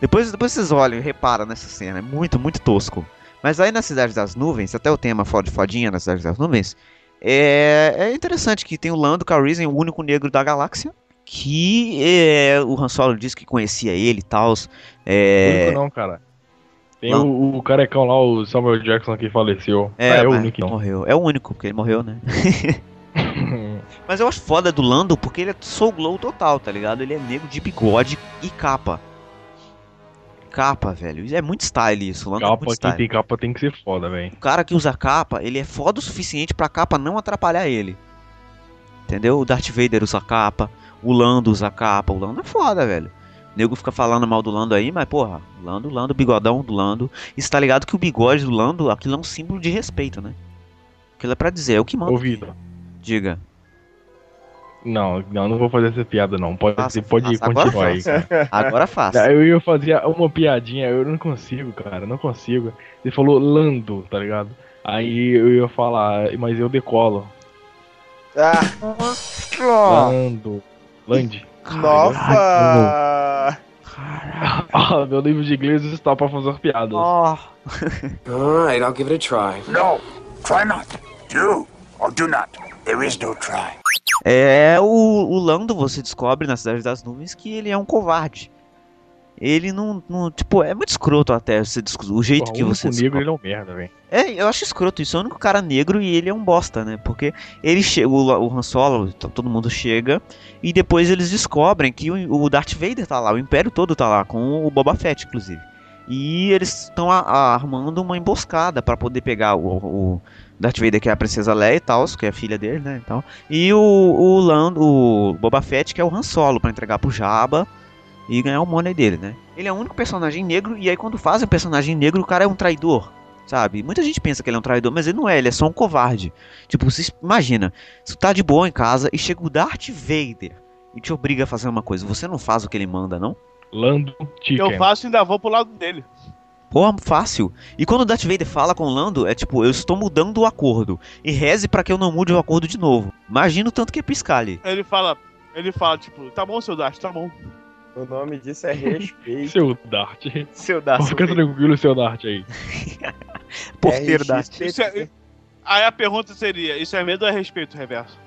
Depois, depois vocês olham e reparam nessa cena, é muito, muito tosco. Mas aí na Cidade das Nuvens, até o tema fod- fodinha na Cidade das Nuvens, é, é interessante que tem o Lando Calrissian, o único negro da galáxia, que é, o Han Solo disse que conhecia ele e tal. É, Único não, cara. Tem Não. o, o carecão lá, o Samuel Jackson, que faleceu. é, ah, é o único não. morreu. É o único, porque ele morreu, né? Mas eu acho foda do Lando porque ele é soul glow total, tá ligado? Ele é negro de bigode e capa. Capa, velho. É muito style isso. O Lando é capa, muito quem style. tem capa tem que ser foda, velho. O cara que usa capa, ele é foda o suficiente pra capa não atrapalhar ele. Entendeu? O Darth Vader usa capa, o Lando usa capa. O Lando é foda, velho. O nego fica falando mal do Lando aí, mas porra, Lando, Lando, bigodão do Lando. E tá ligado que o bigode do Lando, aquilo é um símbolo de respeito, né? Aquilo é pra dizer, é o que manda. Ouvido. Diga. Não, não, não vou fazer essa piada não. Pode, Faça, pode faça. Agora continuar aí, cara. Agora faça. Eu ia fazer uma piadinha, eu não consigo, cara, não consigo. Ele falou Lando, tá ligado? Aí eu ia falar, mas eu decolo. Ah, Lando. Lande. nossa! Ah, meu livro de inglês está pra fazer piadas. Oh. Alright, I'll give it a try. No, try not. Do or do not. There is no try. É o, o Lando, você descobre na Cidade das Nuvens que ele é um covarde. Ele não, não tipo, é muito escroto até você o jeito Porra, que o você negro descobre. ele é um merda, velho. É, eu acho escroto isso. É o único cara negro e ele é um bosta, né? Porque ele chega, o, o Han Solo, todo mundo chega, e depois eles descobrem que o, o Darth Vader tá lá, o Império todo tá lá, com o Boba Fett, inclusive. E eles estão armando uma emboscada pra poder pegar o, o Darth Vader, que é a Princesa Leia e tal, que é a filha dele, né? Então, e o, o, Lando, o Boba Fett, que é o Han Solo, pra entregar pro Jabba e ganhar o money dele, né? Ele é o único personagem negro, e aí quando fazem um personagem negro, o cara é um traidor sabe? Muita gente pensa que ele é um traidor, mas ele não é, ele é só um covarde. Tipo, você imagina, você tá de boa em casa e chega o Darth Vader e te obriga a fazer uma coisa, você não faz o que ele manda, não? Lando Chicken. Eu faço e ainda vou pro lado dele. Porra, fácil. E quando o Darth Vader fala com o Lando, é tipo, eu estou mudando o acordo. E reze pra que eu não mude o acordo de novo. Imagina o tanto que é piscar ali. Ele fala, ele fala, tipo, tá bom, seu Dash, tá bom. O nome disso é respeito. Seu Dart. Seu Darth Fica tranquilo, seu Dart aí. Porteiro. Darth. Isso é- Aí a pergunta seria, isso é medo ou é respeito, reverso?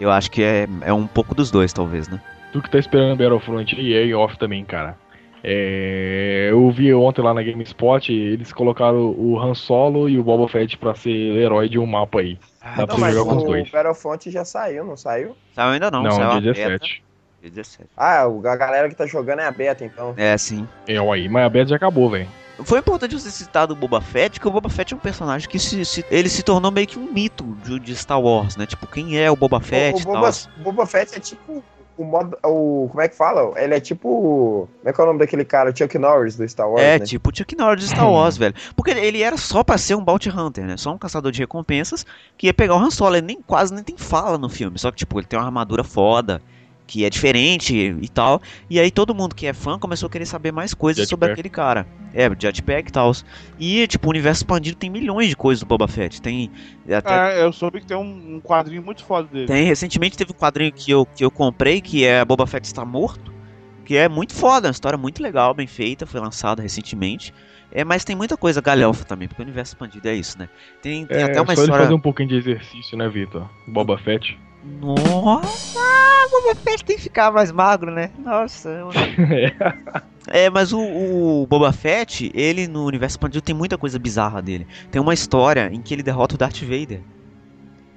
Eu acho que é, é um pouco dos dois, talvez, né? Tu que tá esperando Battlefront e aí off também, cara. É, eu vi ontem lá na GameSpot, eles colocaram o Han Solo e o Boba Fett pra ser herói de um mapa aí. Dá pra Não, mas jogar com os o dois. Battlefront já saiu, não saiu? Saiu ainda não, Não, saiu a dia beta. 17. Dia 17. Ah, o- a galera que tá jogando é a beta, então. É, sim. É, aí, mas a beta já acabou, velho. Foi importante você citar do Boba Fett, que o Boba Fett é um personagem que se, se- ele se tornou meio que um mito de, de Star Wars, né? Tipo, quem é o Boba Fett o, e o tal. Boba, Boba Fett é tipo o modo. O, como é que fala? Ele é tipo. Como é que é o nome daquele cara? Chuck Norris do Star Wars, É, né? tipo o Chuck Norris de Star Wars, velho. Porque ele- ele era só pra ser um bounty hunter, né? Só um caçador de recompensas que ia pegar o Han Solo. Ele nem, quase nem tem fala no filme. Só que, tipo, ele tem uma armadura foda, que é diferente e tal. E aí todo mundo que é fã começou a querer saber mais coisas sobre aquele cara. É, jetpack e tal. E, tipo, o universo expandido tem milhões de coisas do Boba Fett. Tem até É, eu soube que tem um, um quadrinho muito foda dele. Tem, recentemente teve um quadrinho que eu, que eu comprei, que é Boba Fett está morto, que é muito foda, uma história muito legal, bem feita, foi lançada recentemente. É, mas tem muita coisa galhofa também, porque o universo expandido é isso, né? Tem, tem É, até uma só ele história. fazer um pouquinho de exercício, né, Vitor? Boba Fett. Nossa, Boba Fett tem que ficar mais magro, né? Nossa. eu- É, mas o, o Boba Fett, ele no universo expandido tem muita coisa bizarra dele. Tem uma história em que ele derrota o Darth Vader.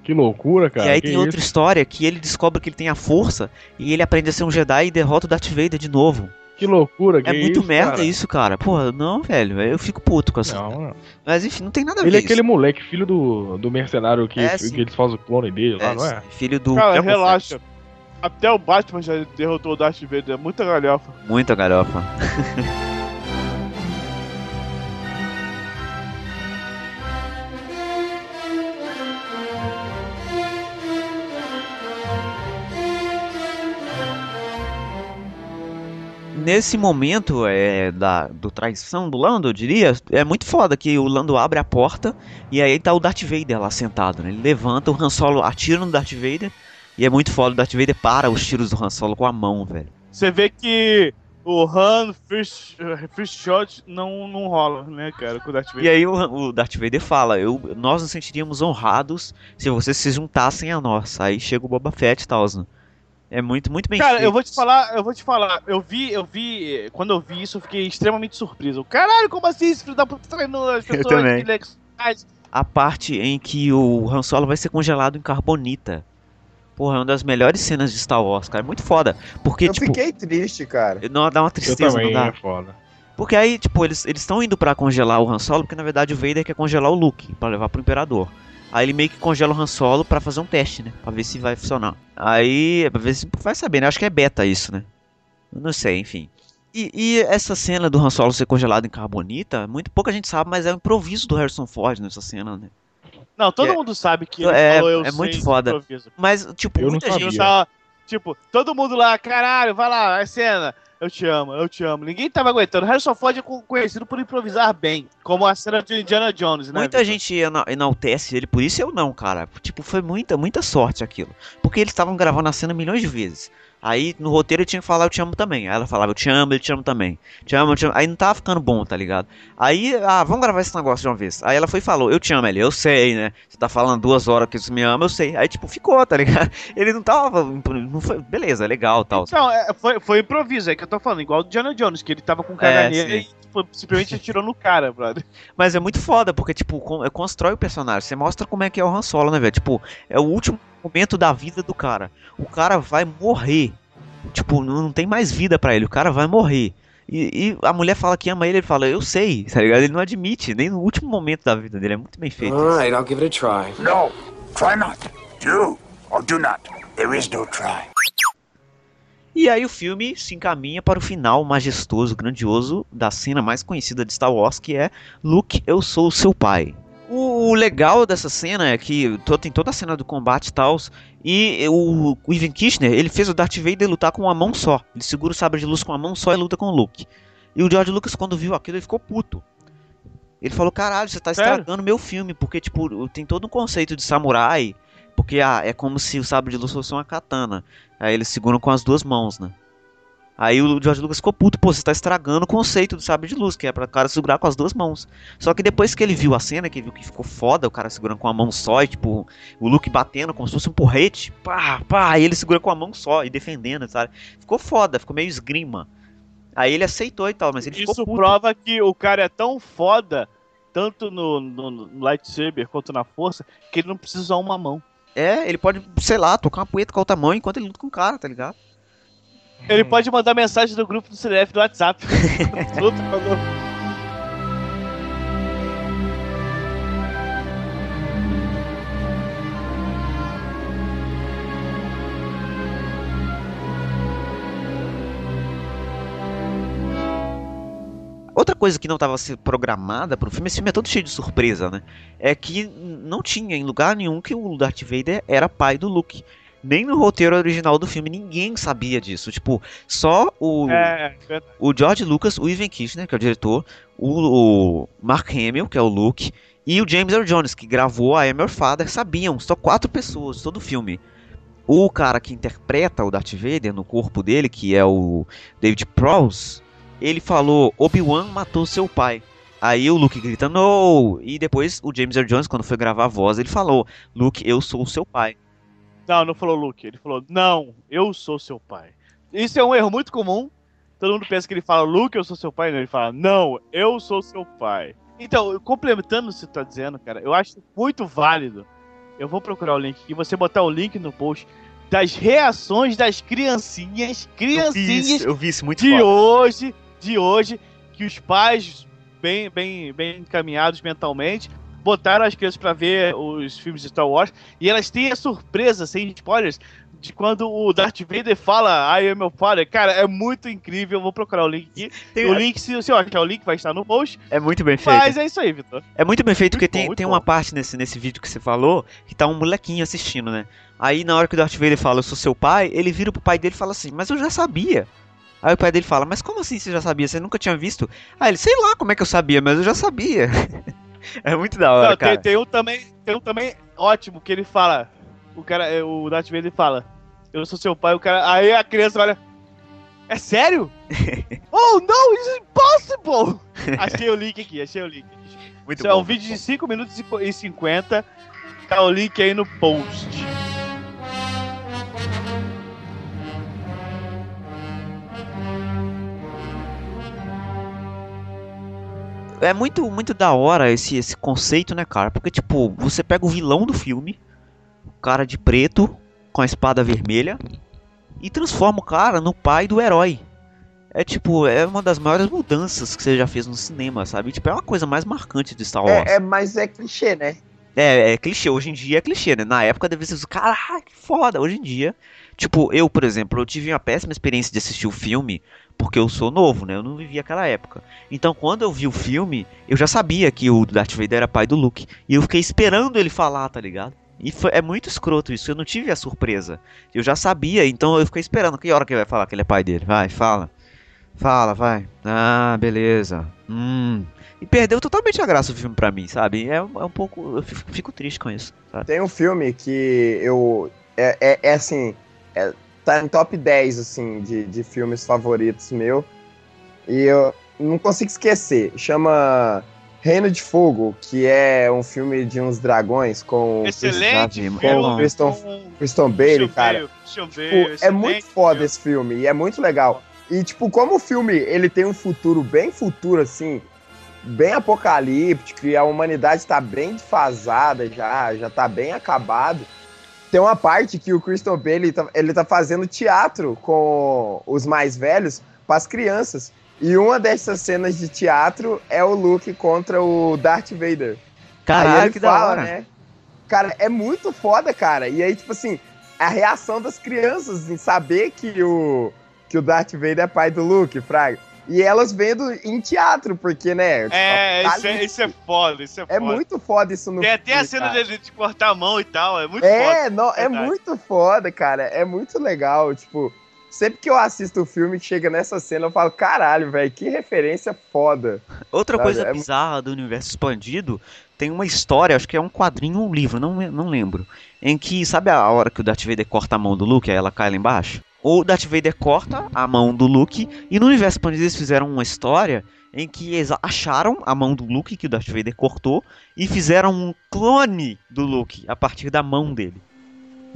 Que loucura, cara. e aí que tem outra isso? história que ele descobre que ele tem a força e ele aprende a ser um Jedi e derrota o Darth Vader de novo. Que loucura, que É muito isso, merda cara? isso, cara. Porra, não, velho. Eu fico puto com essa. Não, não. Mas enfim, não tem nada a ver. Ele é isso. aquele moleque, filho do, do mercenário que, É, que eles fazem o clone dele lá, É, não é? Filho do. Cara, relaxa. Fett. Até o Batman já derrotou o Darth Vader, é muita galhofa. Muita garofa. Nesse momento é, da do traição do Lando, eu diria, é muito foda que o Lando abre a porta e aí tá o Darth Vader lá sentado, né? Ele levanta, o Han Solo atira no Darth Vader e é muito foda, o Darth Vader para os tiros do Han Solo com a mão, velho. Você vê que o Han First, first Shot não, não rola, né, cara, com o Darth Vader. E aí o, o Darth Vader fala, eu, nós nos sentiríamos honrados se vocês se juntassem a nós. Aí chega o Boba Fett e tal. né? É muito, muito bem Cara, feito. eu vou te falar, eu vou te falar, eu vi, eu vi, quando eu vi isso, eu fiquei extremamente surpreso. Caralho, como assim esse filho da puta treinou as pessoas também. ele é- A parte em que o Han Solo vai ser congelado em carbonita. Porra, é uma das melhores cenas de Star Wars, cara. É muito foda. Porque, Eu tipo, fiquei triste, cara. não dá uma Eu tristeza, também, não dá. é foda. Porque aí, tipo, eles estão indo pra congelar o Han Solo, porque na verdade o Vader quer congelar o Luke, pra levar pro Imperador. Aí ele meio que congela o Han Solo pra fazer um teste, né? Pra ver se vai funcionar. Aí, pra ver se vai saber, né? Acho que é beta isso, né? Eu não sei, enfim. E, e essa cena do Han Solo ser congelado em carbonita, muito pouca gente sabe, mas é um improviso do Harrison Ford nessa cena, né? Não, todo É- mundo sabe que ele É- falou eu é muito foda. improviso. Mas, tipo, Eu não muita sabia. gente. Tá- tipo, todo mundo lá, caralho, vai lá, é cena. Eu te amo, eu te amo. Ninguém tava aguentando. Harrison Ford é co- conhecido por improvisar bem, como a cena de Indiana Jones, né? Muita Victor? gente ena- enaltece ele, por isso eu não, cara. Tipo, foi muita, muita sorte aquilo. Porque eles estavam gravando a cena milhões de vezes. Aí no roteiro ele tinha que falar eu te amo também. Aí ela falava eu te amo, ele te amo também. Te amo, eu te amo. Aí não tava ficando bom, tá ligado? Aí, ah, vamos gravar esse negócio de uma vez. Aí ela foi e falou, eu te amo, ele, eu sei, né? Você tá falando duas horas que você me ama, eu sei. Aí, tipo, ficou, tá ligado? Ele não tava. Não foi, beleza, legal tal. Não, é, foi, foi improviso, é que eu tô falando, igual do Diana Jones, que ele tava com caganeira É, e tipo, simplesmente atirou no cara, brother. Mas é muito foda, porque, tipo, con- constrói o personagem. Você mostra como é que é o Han Solo, né, velho? Tipo, é o último momento da vida do cara. O cara vai morrer. Tipo, não tem mais vida pra ele. O cara vai morrer. E, e a mulher fala que ama ele, ele fala, eu sei, tá ligado? Ele não admite, nem no último momento da vida dele. É muito bem feito. Alright, I'll give it a try. No, try not. Do or do not. There is no try. E aí o filme se encaminha para o final majestoso, grandioso da cena mais conhecida de Star Wars, que é Luke, eu sou o seu pai. O, o legal dessa cena é que to- tem toda a cena do combate e tal, e o, o Ivan Kishner, ele fez o Darth Vader lutar com uma mão só. Ele segura o sabre de luz com uma mão só e luta com o Luke. E o George Lucas, quando viu aquilo, ele ficou puto. Ele falou, caralho, você tá Sério? estragando meu filme, porque, tipo, tem todo um conceito de samurai, porque ah, é como se o sabre de luz fosse uma katana. Aí eles seguram com as duas mãos, né? Aí o George Lucas ficou puto, pô, você tá estragando o conceito do sabre de luz, que é pra cara segurar com as duas mãos. Só que depois que ele viu a cena, que ele viu que ficou foda, o cara segurando com a mão só, e tipo, o Luke batendo como se fosse um porrete, pá, pá, aí ele segura com a mão só e defendendo, sabe? Ficou foda, ficou meio esgrima. Aí ele aceitou e tal, mas ele Isso ficou puto. prova que o cara é tão foda, tanto no, no- no lightsaber quanto na força, que ele não precisa usar uma mão. É, ele pode, sei lá, tocar uma poeta com a outra mão enquanto ele luta com o cara, tá ligado? Ele pode mandar mensagem do grupo do CDF do WhatsApp. Tudo falou. Outra coisa que não estava programada pro filme, esse filme é todo cheio de surpresa, né? É que não tinha em lugar nenhum que o Darth Vader era pai do Luke. Nem no roteiro original do filme ninguém sabia disso. Tipo, só o, É, o George Lucas, o Ivan Kishner, que é o diretor, o, o Mark Hamill, que é o Luke, e o James Earl Jones, que gravou a Your Father, sabiam. Só quatro pessoas, todo o filme. O cara que interpreta o Darth Vader no corpo dele, que é o David Prowse, ele falou: Obi-Wan matou seu pai. Aí o Luke grita, no! E depois o James Earl Jones, quando foi gravar a voz, ele falou: Luke, eu sou o seu pai. Não, não falou Luke. Ele falou, não, eu sou seu pai. Isso é um erro muito comum. Todo mundo pensa que ele fala, Luke, eu sou seu pai. Não, ele fala, não, eu sou seu pai. Então, complementando o que você tá dizendo, cara, eu acho muito válido. Eu vou procurar o link e você botar o link no post das reações das criancinhas, criancinhas eu vi isso muito de foda. hoje, de hoje, que os pais bem, bem, bem encaminhados mentalmente botaram as crianças pra ver os filmes de Star Wars e elas têm a surpresa, sem spoilers, de quando o Darth Vader fala I am your father. Cara, é muito incrível. Eu vou procurar o link aqui. Tem- o link, se você achar o link, vai estar no post. É muito bem feito. Mas é isso aí, Vitor. É muito bem feito, Muito porque bom, tem, tem bom. uma parte nesse, nesse vídeo que você falou que tá um molequinho assistindo, né? Aí na hora que o Darth Vader fala, eu sou seu pai, ele vira pro pai dele e fala assim, mas eu já sabia. Aí o pai dele fala, mas como assim você já sabia? Você nunca tinha visto? Aí ele, sei lá como é que eu sabia, mas eu já sabia. é muito da hora, Não, tem, cara. tem um também, tem um também ótimo que ele fala. O cara, é, o Darth Vader fala: "Eu sou seu pai". O cara, aí a criança olha: "É sério?" "Oh, no, it's impossible". achei o link aqui, achei o link. Muito Isso é um bom, vídeo muito de 5 minutos e 50. Tá o link aí no post. É muito, muito da hora esse, esse conceito, né, cara? Porque, tipo, você pega o vilão do filme, o cara de preto, com a espada vermelha, e transforma o cara no pai do herói. É tipo, é uma das maiores mudanças que você já fez no cinema, sabe? Tipo, é uma coisa mais marcante de Star Wars. É, é, mas é clichê, né? É, é clichê, hoje em dia é clichê, né? Na época deve ser, caralho, que foda. Hoje em dia, tipo, eu, por exemplo, eu tive uma péssima experiência de assistir o filme, porque eu sou novo, né? Eu não vivi aquela época. Então, quando eu vi o filme, eu já sabia que o Darth Vader era pai do Luke. E eu fiquei esperando ele falar, tá ligado? E foi, é muito escroto isso, eu não tive a surpresa. Eu já sabia, então eu fiquei esperando. Que hora que ele vai falar que ele é pai dele? Vai, fala. Fala, vai. Ah, beleza. Hum. E perdeu totalmente a graça do filme pra mim, sabe? É, é um pouco. Eu fico, fico triste com isso, sabe? Tem um filme que eu. É, é, é assim. é- tá em top 10, assim, de, de filmes favoritos meu. E eu não consigo esquecer. Chama Reino de Fogo, que é um filme de uns dragões com Excelente. Com Christian- Christian Bale, cara. Bale, Tipo, é muito foda filme. esse filme e é muito legal. E, tipo, como o filme ele tem um futuro bem futuro, assim, bem apocalíptico e a humanidade tá bem desfasada já, já tá bem acabado. Tem uma parte que o Christian Bale ele tá, ele tá fazendo teatro com os mais velhos para as crianças. E uma dessas cenas de teatro é o Luke contra o Darth Vader. Caralho, que da fala, hora. né? Cara, é muito foda, cara. E aí, tipo assim, a reação das crianças em saber que o, que o Darth Vader é pai do Luke, Fraga. E elas vendo em teatro, porque, né? É, tá isso é, isso é foda, isso é foda. É muito foda isso no Tem até a filme, cena cara. dele de cortar a mão e tal, é muito foda. É, não, é muito foda, cara. É muito legal. Tipo, sempre que eu assisto o filme chega nessa cena, eu falo, caralho, velho, que referência foda. Outra Sabe, coisa é bizarra do universo expandido tem uma história, acho que é um quadrinho ou um livro, não, me- não lembro. Em que, sabe a hora que o Darth Vader corta a mão do Luke, aí ela cai lá embaixo? O Darth Vader corta a mão do Luke, e no universo expandido eles fizeram uma história em que eles acharam a mão do Luke que o Darth Vader cortou e fizeram um clone do Luke a partir da mão dele.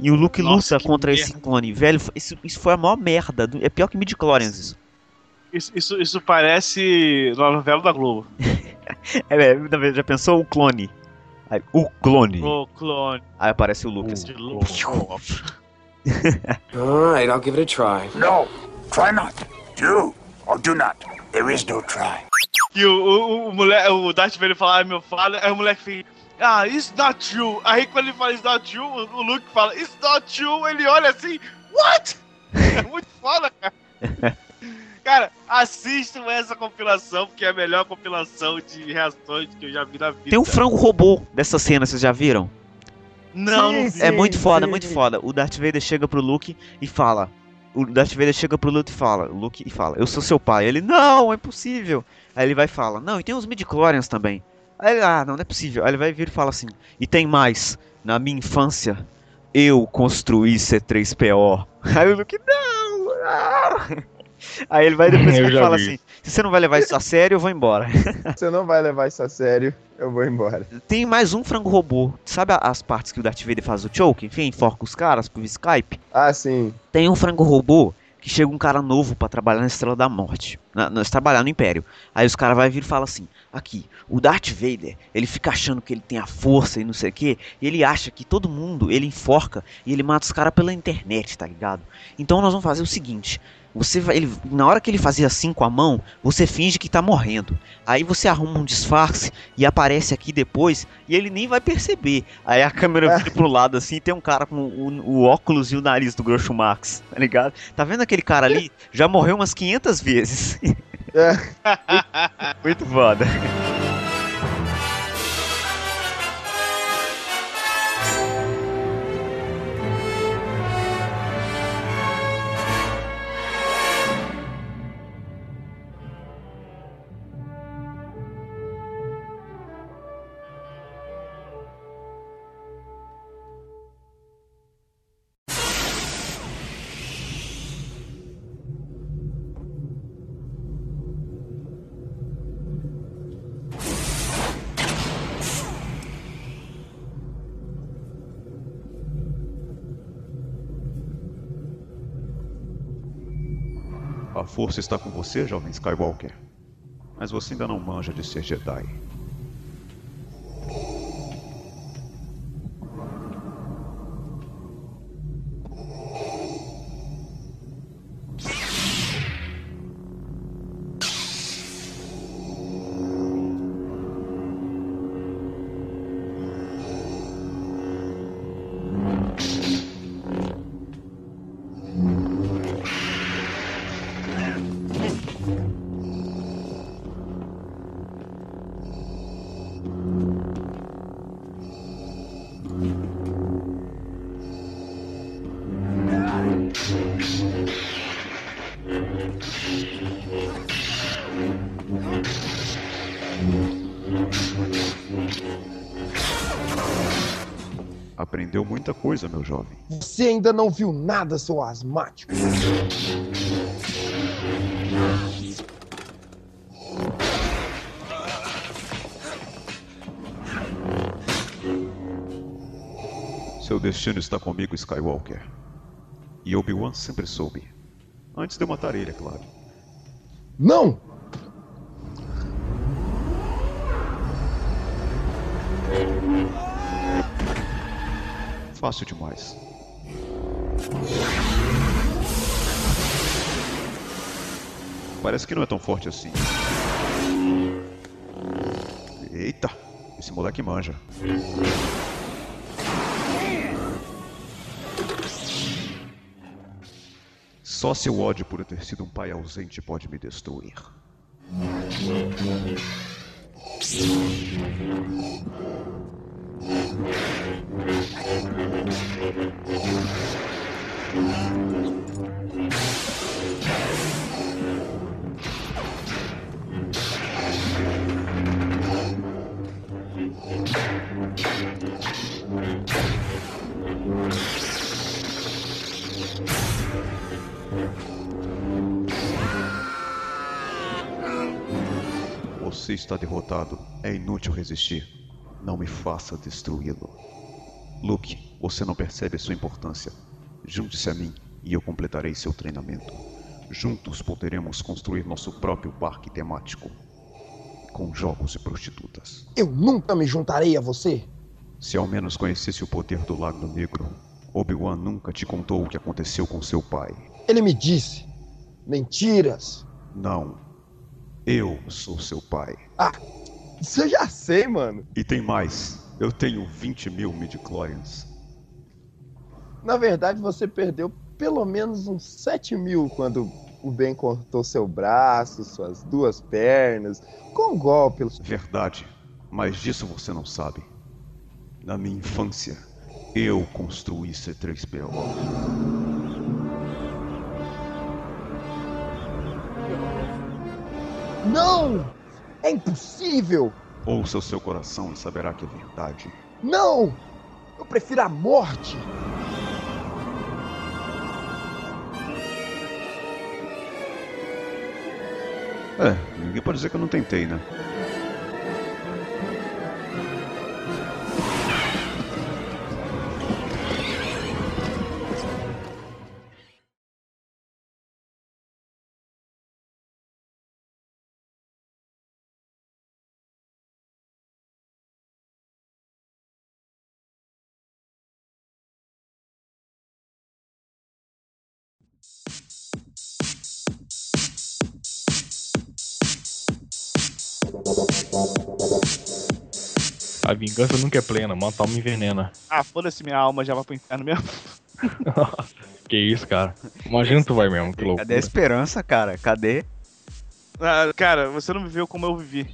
E o Luke Nossa, luta contra esse merda. clone. Velho, isso, isso foi a maior merda. do- É pior que midi-chlorians isso. Isso, isso, isso parece novela da Globo. É, é, já pensou o clone? Aí, o clone. O clone. Aí aparece o Luke. assim. de Globo. All right, I'll give it a try. No, try not. Do or do not. There is no try. E o, o, o, moleque, o Darth Vader fala, "Ah, meu fala, aí o moleque fica, ah, it's not true. Aí quando ele fala it's not true, o, o Luke fala, it's not true, ele olha assim, what? É muito foda, cara. Cara, assistam essa compilação, porque é a melhor compilação de reações que eu já vi na vida. Tem um frango robô dessa cena, vocês já viram? Não, não Sim, vi. é muito foda, sim. muito foda. O Darth Vader chega pro Luke e fala. O Darth Vader chega pro Luke e fala, Luke e fala, eu sou seu pai. Ele, não, é impossível. Aí ele vai e fala, não, e tem os midichlorians também. Aí ele, ah, não, não é possível. Aí ele vai vir e fala assim, e tem mais. Na minha infância, eu construí C3PO. Aí o Luke, não, não. Aí ele vai depois e fala vi. assim, se você não vai levar isso a sério, eu vou embora. Você não vai levar isso a sério, eu vou embora. Tem mais um frango robô. Sabe as partes que o Darth Vader faz o choke? Enfim, enforca os caras por Skype. Ah, sim. Tem um frango robô que chega um cara novo pra trabalhar na Estrela da Morte. Na, na- trabalhar no Império. Aí os caras vai vir e fala assim: aqui, o Darth Vader, ele fica achando que ele tem a força e não sei o que, e ele acha que todo mundo ele enforca e ele mata os caras pela internet, tá ligado? Então nós vamos fazer o seguinte. Você vai, ele, na hora que ele fazia assim com a mão, você finge que tá morrendo. Aí você arruma um disfarce e aparece aqui depois e ele nem vai perceber. Aí a câmera vira pro lado assim e tem um cara com o, o óculos e o nariz do Groucho Max, tá ligado? Tá vendo aquele cara ali? Já morreu umas 500 vezes. É. Muito foda. Força está com você, jovem Skywalker. Mas você ainda não manja de ser Jedi. Aprendeu muita coisa, meu jovem. Você ainda não viu nada, seu asmático. Seu destino está comigo, Skywalker. E Obi-Wan sempre soube. Antes de eu matar ele, é claro. Não! Fácil demais. Parece que não é tão forte assim. Eita, esse moleque manja. Só seu ódio por eu ter sido um pai ausente pode me destruir. Você está derrotado. É inútil resistir. Não me faça destruí-lo. Luke, você não percebe a sua importância. Junte-se a mim e eu completarei seu treinamento. Juntos poderemos construir nosso próprio parque temático. Com jogos e prostitutas. Eu nunca me juntarei a você. Se ao menos conhecesse o poder do Lago Negro, Obi-Wan nunca te contou o que aconteceu com seu pai. Ele me disse. Mentiras. Não. Eu sou seu pai. Ah, isso eu já sei, mano. E tem mais. Eu tenho 20 mil midichlorians. Na verdade, você perdeu pelo menos uns 7 mil quando o Ben cortou seu braço, suas duas pernas, com um golpe. Verdade. Mas disso você não sabe. Na minha infância, eu construí C3PO. Não! É impossível! Ouça o seu coração e saberá que é verdade. Não! Eu prefiro a morte! É, ninguém pode dizer que eu não tentei, né? A vingança nunca é plena, matar me envenena. Ah, foda-se, minha alma já vai pro inferno mesmo. que isso, cara. Imagina tu vai mesmo, que louco. Cadê a esperança, cara? Cadê? Ah, cara, você não viveu como eu vivi.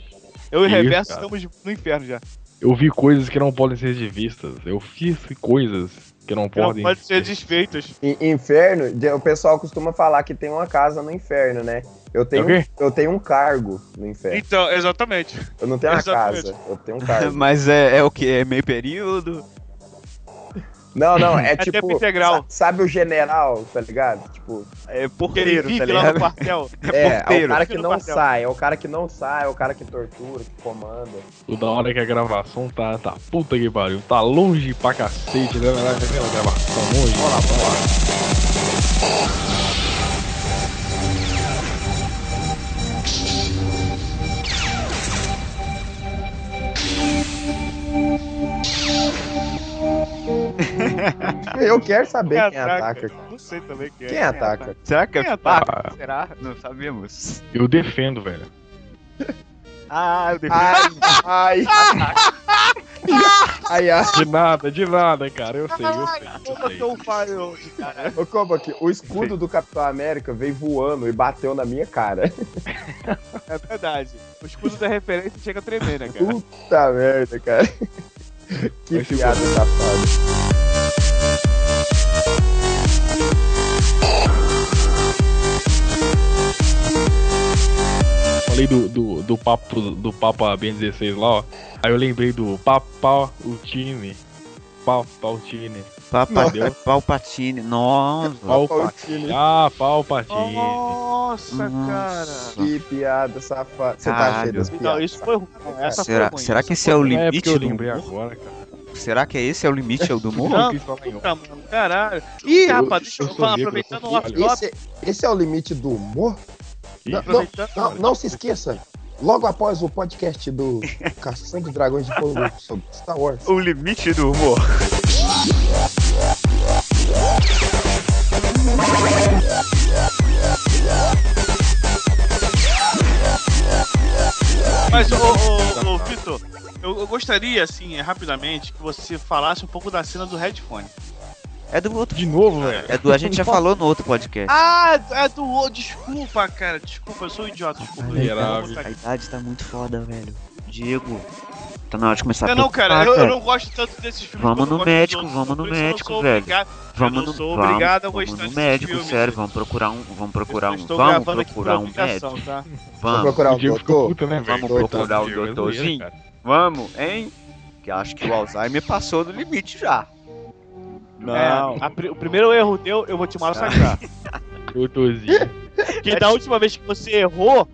Eu e o Reverso cara? estamos no inferno já. Eu vi coisas que não podem ser vistas. Eu fiz coisas que não Que não podem. pode ser desfeitas. I- Inferno, de- o pessoal costuma falar que tem uma casa no inferno, né? Eu tenho, É eu tenho um cargo no inferno. Então, exatamente. Eu não tenho uma Exatamente. casa, eu tenho um cargo. Mas é, é o que? É meio período? Não, não, é, É tipo. tempo integral. sa- Sabe o general, tá ligado? Tipo, É Que ele porteiro, tá lá no ligado? quartel. é, é o porteiro. cara que não quartel. sai, é o cara que não sai, é o cara que tortura, que comanda. Toda hora que a gravação tá, tá puta que pariu. Tá longe pra cacete, né? Aquela gravação longe. Olha lá, Eu quero saber Quem quem ataca? ataca. cara. Não sei também quem é. Quem ataca? Será que é Quem o ataca? Será? Não sabemos. Eu defendo, velho. Ah, eu defendo. Ai, ai. ai, ai. De nada, de nada, cara. Eu sei, eu sei. Como Eu que sei. eu faço de cara? Ô, como aqui? O escudo do Capitão América veio voando e bateu na minha cara. É verdade. O escudo da referência chega a tremer, né, cara? Puta merda, cara. Que se piada safada. Falei do, do, do papo do Papa Ben 16 lá, ó. Aí eu lembrei do Papa o time. Pal, Paltine. Papa, Deus. Palpatine. Nossa. Palpatine. Ah, Palpatine. Nossa, cara. Que piada safada. Você tá cheio das Não, piadas. isso foi ruim. Essa Será, foi ruim. será que esse é o É limite eu do lembrei humor? agora, cara. Será que esse é o limite do? Não, off. Puta, mano, caralho. Ih, rapaz, deixa eu, eu falar, aproveitando o off-top. Esse, esse é o limite do humor? Não, não, não, não se esqueça. Logo após o podcast do Caçando Dragões de Fogo sobre Star Wars. O limite do humor. Mas, ô, ô, ô, Vitor, eu, eu gostaria, assim, rapidamente, que você falasse um pouco da cena do headphone. É do outro. De novo, velho. É do. A gente já falou no outro podcast. Ah, é do. ô, Desculpa, cara. Desculpa, eu sou um idiota. Desculpa. Miserável. A idade tá muito foda, velho. Diego. Tá na hora de começar Não, a não, cara, preocupar, eu, eu não gosto tanto desses filmes. Vamos no médico, outros, vamos no não médico, velho. obrigado- Vamos não no, sou vamos, vamos no médico, filmes. sério. Vamos procurar um. Vamos procurar um. estou Vamos procurar um médico. tá? Vou Vamos. procurar ficou doutor. né? Vamos procurar o é doutorzinho. cara. Vamos, hein? Que acho que o Alzheimer passou do limite já. É, a pri- o primeiro erro teu, eu vou te massacrar. Doutorzinho. Porque da última vez que você errou,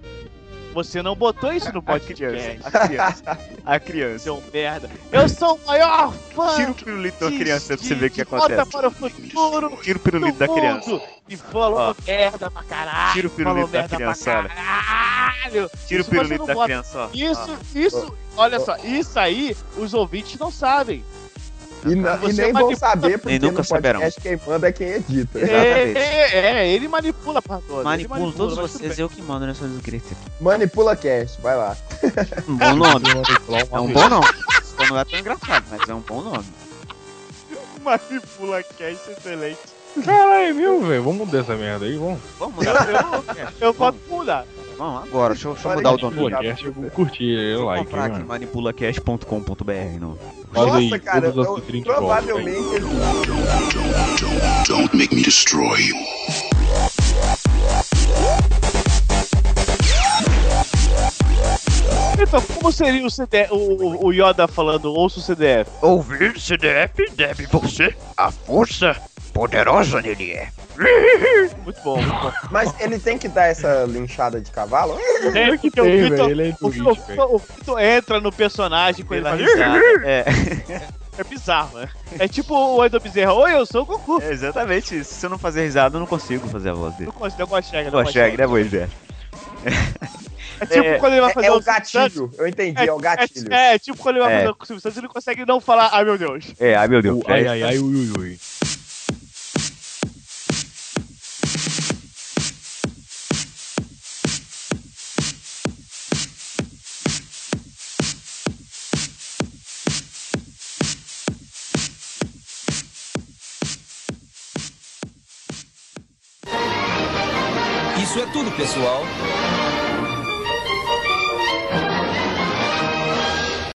você não botou isso no A podcast. criança. A criança. A criança. Seu merda. Eu sou o maior fã Tira o pirulito da criança pra você ver o que acontece. para o futuro Tira o pirulito da criança. E falou merda pra caralho. Tira o pirulito da criança, caralho. Tira o pirulito da bota. criança. Isso, isso, olha só, isso aí os ouvintes não sabem. E, na- e nem vai vão saber, porque nunca no saberão. quem manda é quem edita. Exatamente. É, é, ele manipula pra todos. Manipulo todos mas tudo vocês, eu que mando nessas escritas. Manipula Cast, vai lá. Um bom nome. É um bom nome. Só não é tão engraçado, mas é um bom nome. Manipula cast, excelente. Caralho, viu, velho? Vamos mudar essa merda aí, vamos. Vamos Eu, mudar. eu, eu posso mudar. Vamos agora, deixa eu, deixa eu mudar o domínio. Podcast, eu vou curtir Vou like, comprar aqui mano. manipulacast.com.br no. Faz aí, Nossa, cara, eu- provavelmente ele Don't make me destroy you. Então, como seria o, CD, o, o Yoda falando, ouça o CDF? Ouvir CDF deve você. A força poderosa nele é. Muito bom, muito bom. Mas ele tem que dar essa linchada de cavalo? Tem, porque Tem, o velho, Vitor, ele é o, o, o Vitor entra no personagem com ele risada. É. É bizarro, né? É tipo o Edo Bezerra, oi, eu sou o Goku. é exatamente isso. Se eu não fazer risada, eu não consigo fazer a voz dele. Não consigo, não consegue, não Consegue, né, Moisés? É tipo É, quando ele vai É, fazer é o Silvio Santos, gatilho. Eu entendi, é o gatilho. É, é tipo quando ele vai É. fazer o Silvio Santos, ele não consegue não falar, ai meu Deus. É, ai meu Deus. O ai, ai, ai, ui, ui, ui. Pessoal.